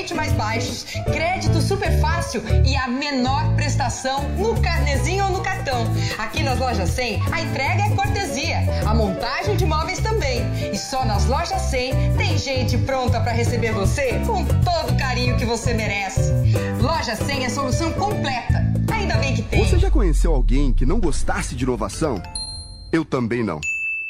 S6: realmente mais baixos, crédito super fácil e a menor prestação no carnezinho ou no cartão. Aqui nas lojas 100 a entrega é cortesia, a montagem de móveis também. E só nas lojas 100 tem gente pronta para receber você com todo o carinho que você merece. Loja 100 é solução completa. Ainda bem que tem.
S34: Você já conheceu alguém que não gostasse de inovação? Eu também não.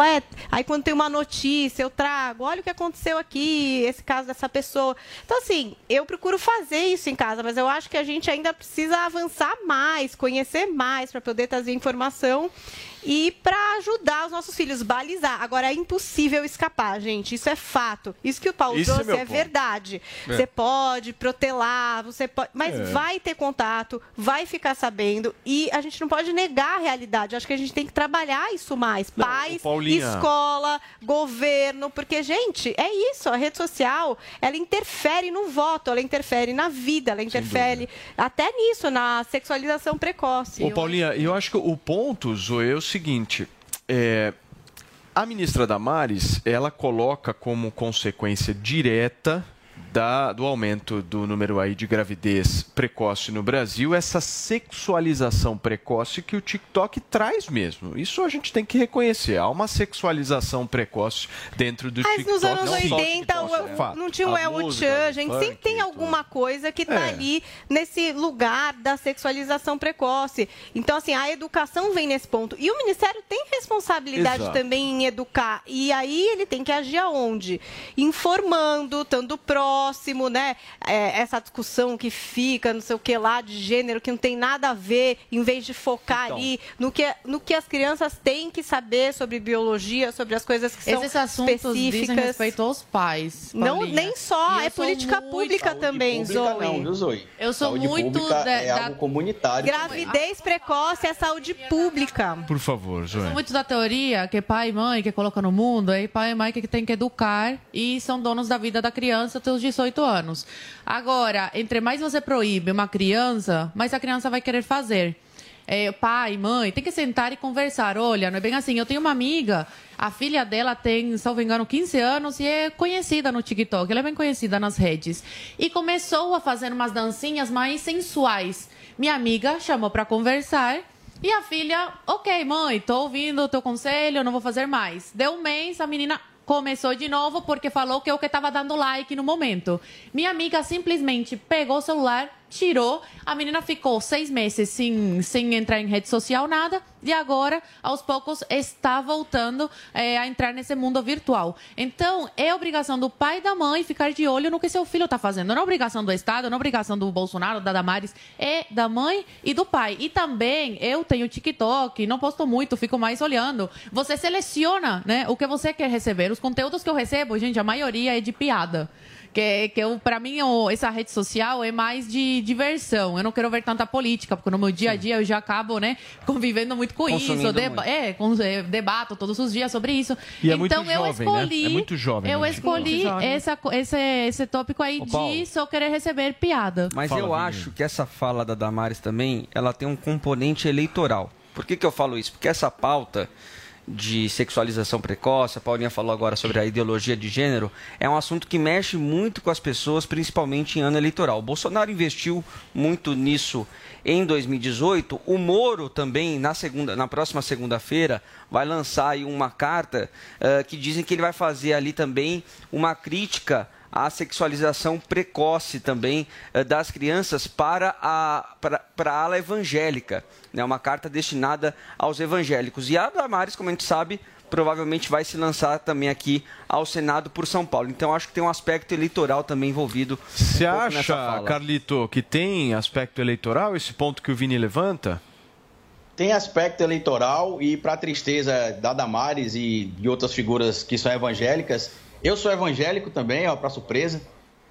S8: É, aí quando tem uma notícia, eu trago, olha o que aconteceu aqui, esse caso dessa pessoa. Então, assim, eu procuro fazer isso em casa, mas eu acho que a gente ainda precisa avançar mais, conhecer mais, para poder trazer informação e para ajudar os nossos filhos, balizar. Agora, é impossível escapar, gente, isso é fato. Isso que o Paulo
S31: Esse é
S8: trouxe é,
S31: ponto.
S8: verdade.
S31: É.
S8: Você pode protelar, você pode, mas
S31: É.
S8: vai ter contato, vai ficar sabendo e a gente não pode negar a realidade. Acho que a gente tem que trabalhar isso mais. Pais,
S7: Paulinha.
S8: escola, governo, porque gente, é isso, a rede social, ela interfere no voto, ela interfere na vida, ela interfere até nisso, na sexualização precoce.
S7: Ô, Paulinha, eu acho que o ponto, Zoe, é o seguinte. É, a ministra Damares, ela coloca como consequência direta da- do aumento do número aí de gravidez precoce no Brasil, essa sexualização precoce que o TikTok traz mesmo. Isso a gente tem que reconhecer. Há uma sexualização precoce dentro do
S8: Mas
S7: TikTok.
S8: nos anos
S7: não só o
S8: 80
S7: TikTok,
S8: o-
S7: é fato.
S8: não tinha o
S7: A
S8: El Chan,
S7: o
S8: gente.
S7: funk,
S8: Sempre tem alguma coisa que está
S7: É.
S8: ali nesse lugar da sexualização precoce. Então, assim, a educação vem nesse ponto. E o Ministério tem responsabilidade
S31: Exato.
S8: também em educar. E aí ele tem que agir aonde? Informando, estando próximo, né? É, essa discussão que fica, não sei o que lá, de gênero, que não tem nada a ver, em vez de focar
S16: Então.
S8: ali no que, no que as crianças têm que saber sobre biologia, sobre as coisas que são específicas.
S16: dizem respeito aos pais.
S8: Não, nem só,
S16: E eu
S8: é política
S16: muito-
S8: pública também,
S20: Pública
S8: Zoe.
S20: não, viu, Zoe?
S16: Eu sou
S20: Saúde
S16: muito
S20: pública
S16: da-
S20: é
S16: da-
S20: algo comunitário.
S8: Gravidez precoce é saúde pública.
S7: Por favor, Zoe.
S16: Sou muito da teoria que pai e mãe que coloca no mundo, aí pai e mãe que tem que educar e são donos da vida da criança os 18 anos. Agora, entre mais você proíbe uma criança, mais a criança vai querer fazer. É, pai, mãe, tem que sentar e conversar. Olha, não é bem assim. Eu tenho uma amiga, a filha dela tem, salvo engano, 15 anos e é conhecida no TikTok. Ela é bem conhecida nas redes. E começou a fazer umas dancinhas mais sensuais. Minha amiga chamou para conversar. E a filha, ok, mãe, tô ouvindo o teu conselho, não vou fazer mais. Deu um mês, a menina começou de novo porque falou que eu que estava dando like no momento. Minha amiga simplesmente pegou o celular, tirou, a menina ficou seis meses sem, sem entrar em rede social, nada, e agora, aos poucos, está voltando eh, a entrar nesse mundo virtual. Então, é obrigação do pai e da mãe ficar de olho no que seu filho está fazendo. Não é obrigação do Estado, não é obrigação do Bolsonaro, da Damares, é da mãe e do pai. E também, eu tenho TikTok, não posto muito, fico mais olhando. Você seleciona né, o que você quer receber. Os conteúdos que eu recebo, gente, a maioria é de piada. Que, que eu, pra mim, o- essa rede social é mais de diversão. Eu não quero ver tanta política, porque no meu dia a dia eu já acabo, né, convivendo muito com isso. Deba
S7: muito.
S16: é, com, é, debato todos os dias sobre isso.
S7: E é muito
S16: então eu
S7: jovem, né?
S16: escolhi.
S7: É muito jovem,
S16: Eu
S7: né?
S16: escolhi
S7: Muito jovem.
S16: essa, esse, esse tópico aí
S22: Ô,
S16: de só querer receber piada.
S22: Mas eu acho que essa fala da Damares também, ela tem um componente eleitoral. Por que, que eu falo isso? Porque essa pauta de sexualização precoce, a Paulinha falou agora sobre a ideologia de gênero, é um assunto que mexe muito com as pessoas, principalmente em ano eleitoral. O Bolsonaro investiu muito nisso em 2018. O Moro também, na, segunda, na próxima segunda-feira, vai lançar uma carta eh, que dizem que ele vai fazer ali também uma crítica a sexualização precoce também eh, das crianças para a, para, para a ala evangélica. É né? uma carta destinada aos evangélicos. E a Damares, como a gente sabe, provavelmente vai se lançar também aqui ao Senado por São Paulo. Então acho que tem um aspecto eleitoral também envolvido.
S7: Você
S22: um
S7: acha,
S22: fala.
S7: Carlito, que tem aspecto eleitoral esse ponto que o Vini levanta?
S20: Tem aspecto eleitoral e, para tristeza da Damares e de outras figuras que são evangélicas, eu sou evangélico também, ó, para surpresa.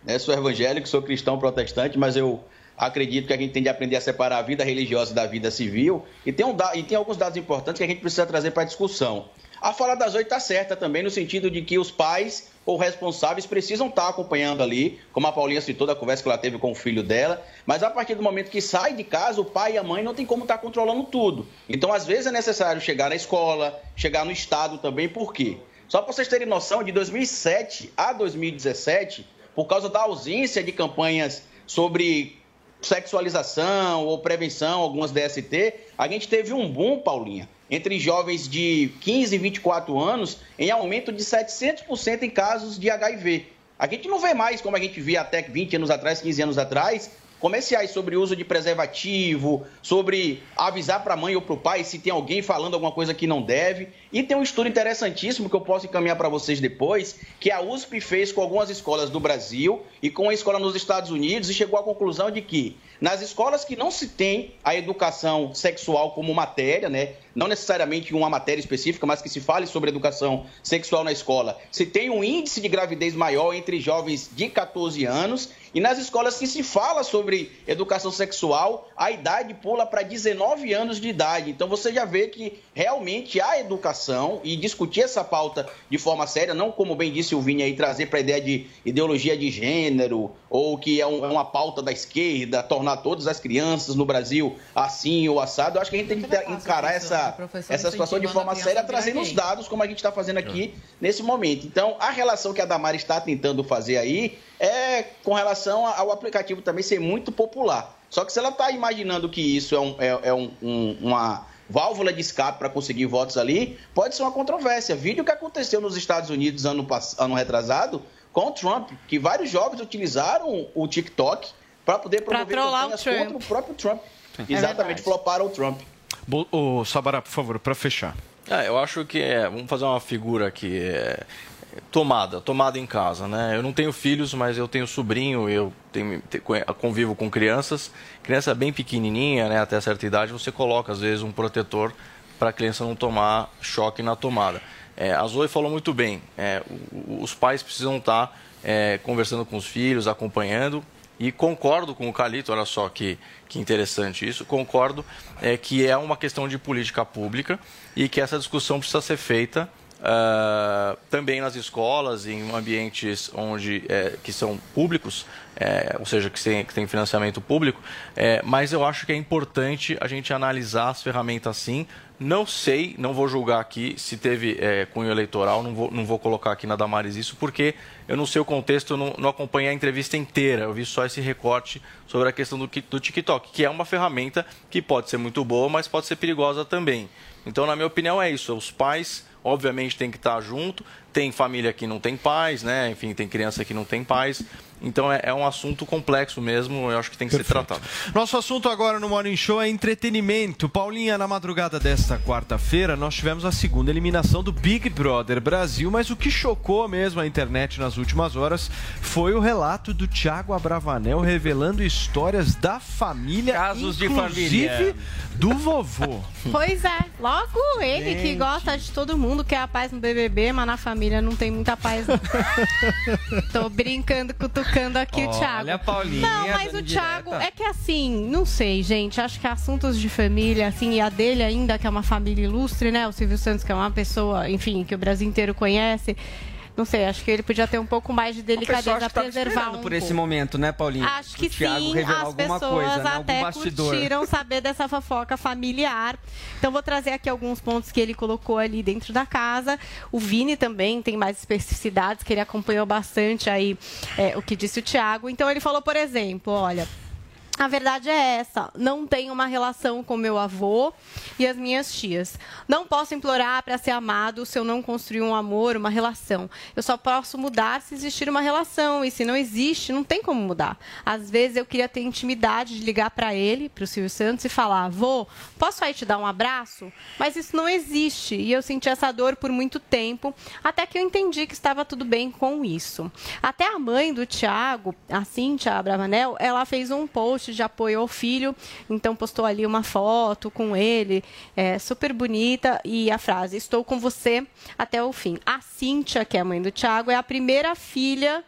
S20: Né? Sou evangélico, sou cristão protestante, mas eu acredito que a gente tem de aprender a separar a vida religiosa da vida civil. E tem, um e tem alguns dados importantes que a gente precisa trazer para a discussão. A fala das oito está certa também, no sentido de que os pais ou responsáveis precisam estar acompanhando ali, como a Paulinha citou da conversa que ela teve com o filho dela, mas a partir do momento que sai de casa, o pai e a mãe não tem como estar controlando tudo. Então, às vezes é necessário chegar na escola, chegar no estado também, por quê? Só para vocês terem noção, de 2007 a 2017, por causa da ausência de campanhas sobre sexualização ou prevenção, algumas DST, a gente teve um boom, Paulinha, entre jovens de 15 e 24 anos, em aumento de 700% em casos de HIV. A gente não vê mais, como a gente via até 20 anos atrás, 15 anos atrás, comerciais sobre uso de preservativo, sobre avisar para a mãe ou para o pai se tem alguém falando alguma coisa que não deve. E tem um estudo interessantíssimo que eu posso encaminhar para vocês depois, que a USP fez com algumas escolas do Brasil e com a escola nos Estados Unidos e chegou à conclusão de que nas escolas que não se tem a educação sexual como matéria, né? Não necessariamente uma matéria específica, mas que se fale sobre educação sexual na escola, se tem um índice de gravidez maior entre jovens de 14 anos e nas escolas que se fala sobre educação sexual, a idade pula para 19 anos de idade. Então você já vê que realmente há educação e discutir essa pauta de forma séria, não como bem disse o Vini aí, trazer para a ideia de ideologia de gênero ou que é, um- é uma pauta da esquerda, tornar todas as crianças no Brasil assim ou assado. Eu acho que a gente tem que encarar essa,
S16: professor
S20: essa situação de forma séria, trazendo os dados, como a gente está fazendo aqui nesse momento. Então, a relação que a Damari está tentando fazer aí é com relação ao aplicativo também ser muito popular. Só que se ela está imaginando que isso é, um- é- é um- um- uma válvula de escape para conseguir votos ali, pode ser uma controvérsia. Vídeo que aconteceu nos Estados Unidos ano, ano retrasado com o Trump, que vários jovens utilizaram o TikTok para poder promover campanhas
S8: Trump.
S20: contra o próprio Trump.
S7: É
S20: Exatamente,
S7: verdade.
S20: floparam o Trump.
S7: Ô, Sabará, por favor, para fechar.
S10: Ah, eu acho que é, vamos fazer uma figura aqui, é, tomada, tomada em casa, né? Eu não tenho filhos, mas eu tenho sobrinho, eu tenho, te- convivo com crianças, criança bem pequenininha, né? Até certa idade, você coloca às vezes um protetor para a criança não tomar choque na tomada. É, a Zoe falou muito bem, é, o- o- os pais precisam estar é, conversando com os filhos, acompanhando, e concordo com o Calito, olha só que, que interessante isso, concordo é, que é uma questão de política pública e que essa discussão precisa ser feita ah, também nas escolas, em ambientes onde, é, que são públicos, é, ou seja, que tem, que tem financiamento público, é, mas eu acho que é importante a gente analisar as ferramentas sim. Não sei, não vou julgar aqui se teve é, cunho eleitoral, não vou, não vou colocar aqui na Damares isso, porque eu não sei o contexto, não, não acompanhei a entrevista inteira, eu vi só esse recorte sobre a questão do, do TikTok, que é uma ferramenta que pode ser muito boa, mas pode ser perigosa também. Então, na minha opinião, é isso. Os pais, obviamente, têm que estar junto. Tem família que não tem pais, né? Enfim, tem criança que não tem pais. Então, é, é um assunto complexo mesmo. Eu acho que tem que ser tratado.
S7: Nosso assunto agora no Morning Show é entretenimento. Paulinha, na madrugada desta quarta-feira, nós tivemos a segunda eliminação do Big Brother Brasil, mas o que chocou mesmo a internet nas últimas horas foi o relato do Thiago Abravanel revelando histórias da família,
S22: Casos de
S7: inclusive
S22: família.
S7: do vovô.
S8: Pois é, logo ele que
S7: Gente.
S8: gosta de todo mundo, quer a paz no BBB, mas na família não tem muita paz. não. Tô brincando, cutucando aqui o
S22: Olha
S8: Thiago.
S22: a Paulinha
S8: Não, mas o Thiago
S22: direta.
S8: é que assim, não sei, gente. Acho que assuntos de família, assim, e a dele ainda, que é uma família ilustre, né? O Silvio Santos, que é uma pessoa, enfim, que o Brasil inteiro conhece. Não sei, acho que ele podia ter um pouco mais de delicadeza,
S22: acho que tava
S8: preservar um
S22: por esse
S8: pouco.
S22: momento, né, Paulinho?
S8: Acho que sim, as pessoas
S22: coisa, né?
S8: Até curtiram saber dessa fofoca familiar. Então vou trazer aqui alguns pontos que ele colocou ali dentro da casa. O Vini também tem mais especificidades, que ele acompanhou bastante aí é, o que disse o Thiago. Então ele falou, por exemplo, olha... A verdade é essa. Não tenho uma relação com meu avô e as minhas tias. Não posso implorar para ser amado se eu não construir um amor, uma relação. Eu só posso mudar se existir uma relação. E se não existe, não tem como mudar. Às vezes eu queria ter intimidade de ligar para ele, para o Silvio Santos, e falar: Vô, posso aí te dar um abraço? Mas isso não existe. E eu senti essa dor por muito tempo, até que eu entendi que estava tudo bem com isso. Até a mãe do Tiago, a Cíntia Abravanel, ela fez um post de apoio ao filho, então postou ali uma foto com ele, é, super bonita, e a frase: Estou com você até o fim. A Cíntia, que é a mãe do Tiago, é a primeira filha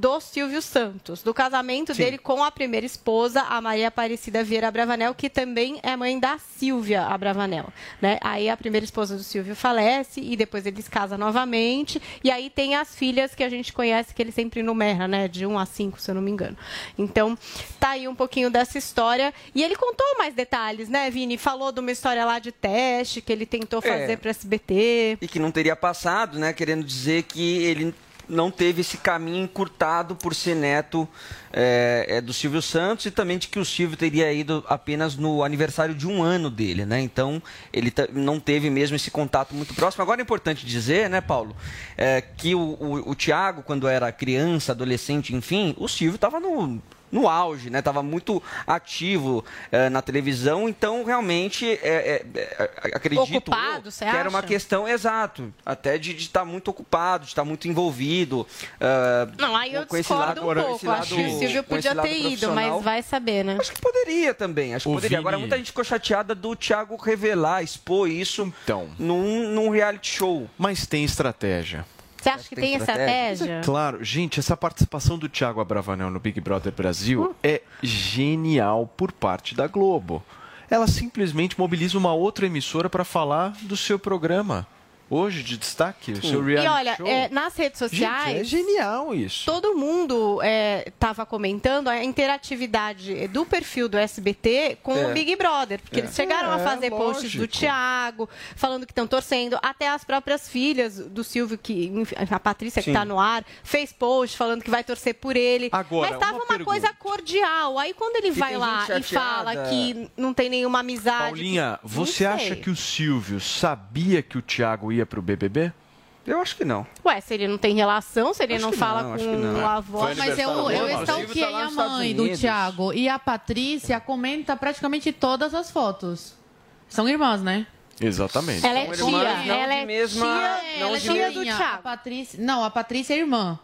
S8: do Silvio Santos, do casamento dele com a primeira esposa, a Maria Aparecida Vieira Bravanel, que também é mãe da Silvia Abravanel. Né? Aí a primeira esposa do Silvio falece e depois eles casam novamente. E aí tem as filhas que a gente conhece, que ele sempre numera, né? De 1 a 5, se eu não me engano. Então, tá aí um pouquinho dessa história. E ele contou mais detalhes, né, Vini? Falou de uma história lá de teste que ele tentou
S22: É.
S8: fazer para SBT.
S22: E que não teria passado, né? Querendo dizer que ele não teve esse caminho encurtado por ser neto é, é, do Silvio Santos e também de que o Silvio teria ido apenas no aniversário de um ano dele, né? Então ele não teve mesmo esse contato muito próximo. Agora é importante dizer, né, Paulo, é, que o, o, o Tiago, quando era criança, adolescente, enfim, o Silvio estava no no auge, né? Tava muito ativo eh, na televisão, então realmente é, é, é, acredito
S8: Ocupado,
S22: eu, que era uma questão exato, até de estar muito ocupado, de estar muito envolvido. eh,
S8: Não, aí eu
S22: com esse
S8: discordo
S22: lado-
S8: um
S22: esse
S8: pouco. Acho que
S22: lado-
S8: o Silvio podia
S22: lado
S8: ter ido, mas vai saber, né?
S22: Acho que poderia também, acho que
S7: O
S22: poderia. Agora
S7: Vini-
S22: muita gente ficou chateada do Thiago revelar, expor isso
S7: então.
S22: num, num reality show.
S7: Mas tem estratégia.
S8: Você acha que tem estratégia?
S7: Claro, gente, essa participação do Thiago Abravanel no Big Brother Brasil é genial por parte da Globo. Ela simplesmente mobiliza uma outra emissora para falar do seu programa. Hoje, de destaque, o seu
S8: E
S7: reality
S8: olha,
S7: show.
S8: é, nas redes sociais.
S7: Gente, é genial isso.
S8: Todo mundo estava comentando a interatividade do perfil do SBT com
S7: É.
S8: o Big Brother. Porque
S7: É.
S8: eles chegaram a
S7: É,
S8: fazer posts do Thiago, falando que estão torcendo. Até as próprias filhas do Silvio, que a Patrícia, que
S7: Sim.
S8: está no ar, fez post falando que vai torcer por ele.
S7: Agora,
S8: Mas tava
S7: uma
S8: uma, coisa cordial. Aí quando ele
S7: E
S8: vai lá e fala que não tem nenhuma amizade.
S7: Paulinha,
S8: que-
S7: você acha que o Silvio sabia que o Thiago ia pro BBB?
S22: Eu acho que não.
S8: Ué, se ele não tem relação, se ele
S22: Acho
S8: não fala
S22: não,
S8: com
S22: não.
S8: o avó.
S22: Foi
S16: Mas eu, eu stalkeei
S22: tá
S16: a mãe do. Thiago e a Patrícia comenta praticamente todas as fotos. São irmãs, né?
S7: Exatamente.
S8: Ela é tia, ela é tia, ela é tia do Thiago.
S16: A Patrícia, não, a Patrícia é irmã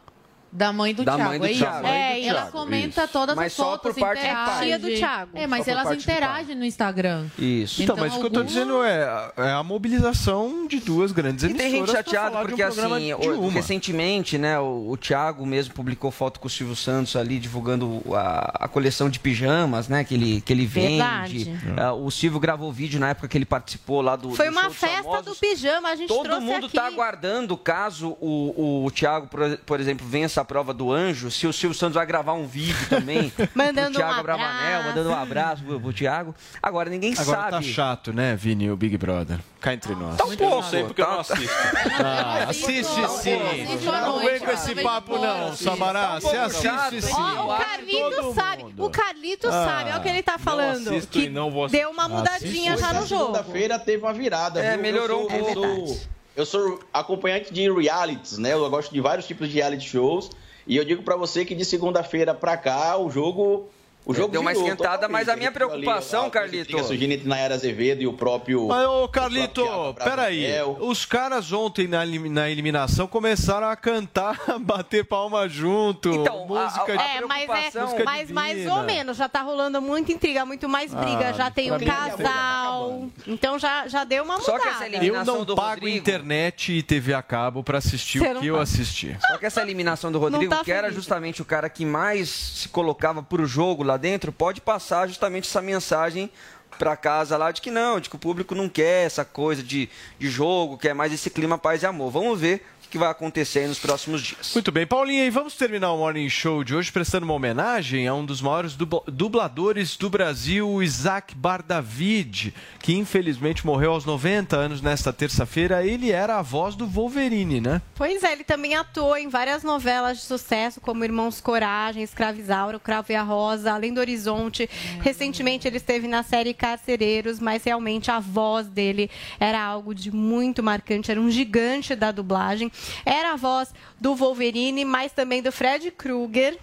S16: da mãe do
S22: Da
S16: Thiago.
S22: mãe do
S16: é isso?
S22: Thiago.
S16: É, ela
S22: Thiago,
S16: comenta
S22: isso.
S16: todas
S22: Mas
S16: as
S22: só
S16: fotos.
S22: por parte do
S16: interage.
S22: pai.
S8: Tia do Thiago.
S16: É, mas
S22: Só
S16: elas interagem no Instagram.
S22: Isso.
S7: Então, mas o que eu tô
S16: alguma-
S7: dizendo é, é a mobilização de duas grandes
S22: E
S7: emissoras
S22: tem gente chateada
S7: um
S22: porque,
S7: programa
S22: assim, o- recentemente, né, o, o Thiago mesmo publicou foto com o Silvio Santos ali, divulgando a, a coleção de pijamas, né, que ele, que ele vende.
S8: Verdade.
S22: Ah, o Silvio gravou vídeo na época que ele participou lá do
S8: Foi
S22: do
S8: uma festa
S22: famosos.
S8: do pijama, a gente
S22: Todo
S8: trouxe
S22: mundo
S8: aqui.
S22: está aguardando caso o, o Thiago, por, por exemplo, vença a prova do anjo, se o Silvio Santos vai gravar um vídeo também
S8: Mandando
S22: pro Thiago
S8: um
S22: Abravanel,
S8: abraço.
S22: mandando um abraço pro, pro Thiago. Agora ninguém
S7: Agora
S22: sabe.
S7: tá chato, né, Vini, o Big Brother? Cá entre nós.
S22: Tá um pouco.
S10: Sei porque eu não assisto.
S7: Ah, assiste sim. Não vem com esse papo não, Sabará. Você assiste sim.
S8: O Carlito sabe. O Carlito
S7: Ah,
S8: sabe. Olha o que ele tá falando.
S20: assisto
S8: que
S20: e não vou
S8: deu uma mudadinha já no jogo.
S20: Segunda-feira teve uma virada.
S8: É,
S20: viu?
S8: melhorou um pouco.
S20: Eu sou, acompanhante de realities, né? Eu gosto de vários tipos de reality shows. E eu digo pra você que de segunda-feira pra cá, o jogo. O jogo
S22: Deu uma
S20: virou
S22: esquentada, mas a minha preocupação,
S20: ali a- a
S22: Carlito-
S20: intriga surgindo entre Nayara Azevedo e o próprio.
S7: Mas, ô
S20: o
S7: Carlito, peraí. Os caras ontem na, na eliminação começaram a cantar, bater palma junto.
S22: Então,
S7: música de
S8: É, mas é,
S7: música
S8: mas mais ou menos, já tá rolando muita intriga, muito mais briga,
S7: Ah,
S8: já tem um
S7: é
S8: casal. Então já, já deu uma
S22: Só que
S8: mudada.
S22: essa
S7: Eu
S22: eliminação
S7: não
S22: do
S7: pago
S22: Rodrigo-
S7: internet e TV a cabo pra assistir
S8: Você
S7: o
S8: não
S7: que eu
S8: paga.
S7: assisti.
S22: Só que essa eliminação do Rodrigo,
S8: tá
S22: que era justamente o cara que mais se colocava pro jogo lá dentro, pode passar justamente essa mensagem pra casa lá de que não, de que o público não quer essa coisa de, de jogo, quer mais esse clima paz e amor. Vamos ver o que vai acontecer aí nos próximos dias.
S7: Muito bem, Paulinha, e vamos terminar o Morning Show de hoje prestando uma homenagem a um dos maiores dubla- dubladores do Brasil, o Isaac Bardavid, que infelizmente morreu aos 90 anos nesta terça-feira. Ele era a voz do Wolverine, né?
S8: Pois é, ele também atuou em várias novelas de sucesso, como Irmãos Coragem, Escravizaura, O Cravo e a Rosa, Além do Horizonte. Recentemente ele esteve na série Carcereiros, mas realmente a voz dele era algo de muito marcante, era um gigante da dublagem. Era a voz do Wolverine, mas também do Fred Krueger.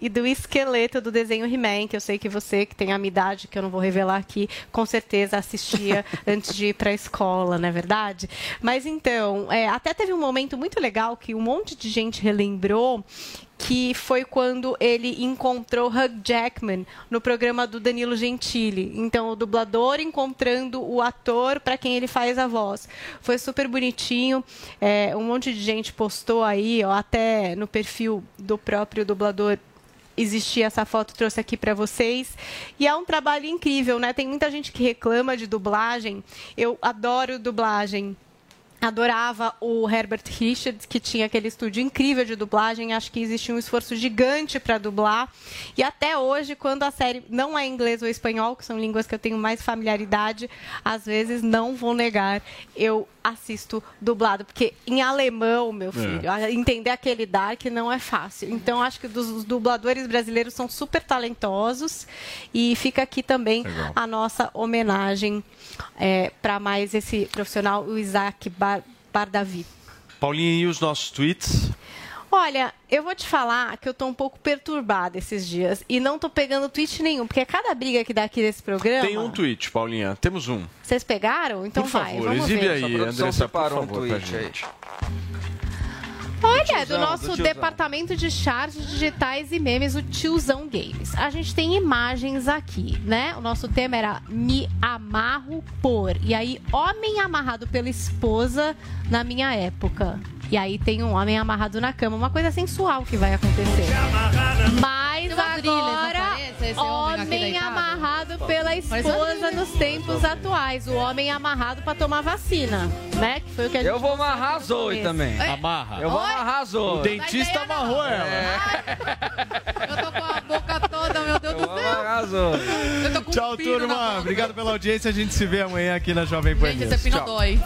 S8: E do esqueleto do desenho He-Man, que eu sei que você, que tem a minha idade, que eu não vou revelar aqui, com certeza assistia antes de ir para a escola, não é verdade? Mas então, é, até teve um momento muito legal que um monte de gente relembrou que foi quando ele encontrou Hugh Jackman no programa do Danilo Gentili. Então, o dublador encontrando o ator para quem ele faz a voz. Foi super bonitinho. É, um monte de gente postou aí, ó, até no perfil do próprio dublador existia essa foto, trouxe aqui para vocês. E é um trabalho incrível, né? Tem muita gente que reclama de dublagem. Eu adoro dublagem. Adorava o Herbert Richards, que tinha aquele estúdio incrível de dublagem. Acho que existia um esforço gigante para dublar. E até hoje, quando a série não é inglês ou espanhol, que são línguas que eu tenho mais familiaridade, às vezes não vou negar, eu assisto dublado. Porque em alemão, meu filho, a- entender aquele dark não é fácil. Então, acho que os dubladores brasileiros são super talentosos. E fica aqui também
S7: Legal.
S8: a nossa homenagem para mais esse profissional, o Isaac Bar Bardavi.
S7: Paulinha, e os nossos tweets?
S8: Olha, eu vou te falar que eu tô um pouco perturbada esses dias e não tô pegando tweet nenhum, porque cada briga que dá aqui nesse programa.
S7: Tem um tweet, Paulinha. Temos um.
S8: Vocês pegaram? Então
S7: por
S8: vai,
S7: favor,
S8: vamos
S7: exibe
S8: ver.
S7: aí, Andressa, por favor, pra gente.
S8: Olha, do
S7: tiozão,
S8: nosso
S7: do
S8: departamento de charts digitais e memes, o Tiozão Games. A gente tem imagens aqui, né? O nosso tema era Me Amarro Por. E aí, homem amarrado pela esposa na minha época. E aí tem um homem amarrado na cama. Uma coisa sensual que vai acontecer. Mas agora,
S16: homem
S8: amarrado pela esposa nos tempos atuais. O homem amarrado pra tomar vacina, né? Que foi o que a gente
S22: Eu vou amarrar a Zoe também.
S10: Amarra.
S22: Eu vou amarrar a Zoe.
S10: O dentista amarrou ela.
S16: boca toda, meu Deus do céu.
S7: Tchau, turma. Obrigado pela audiência. A gente se vê amanhã aqui na Jovem Pan
S16: Gente, esse é
S7: Tchau.
S16: pinodói.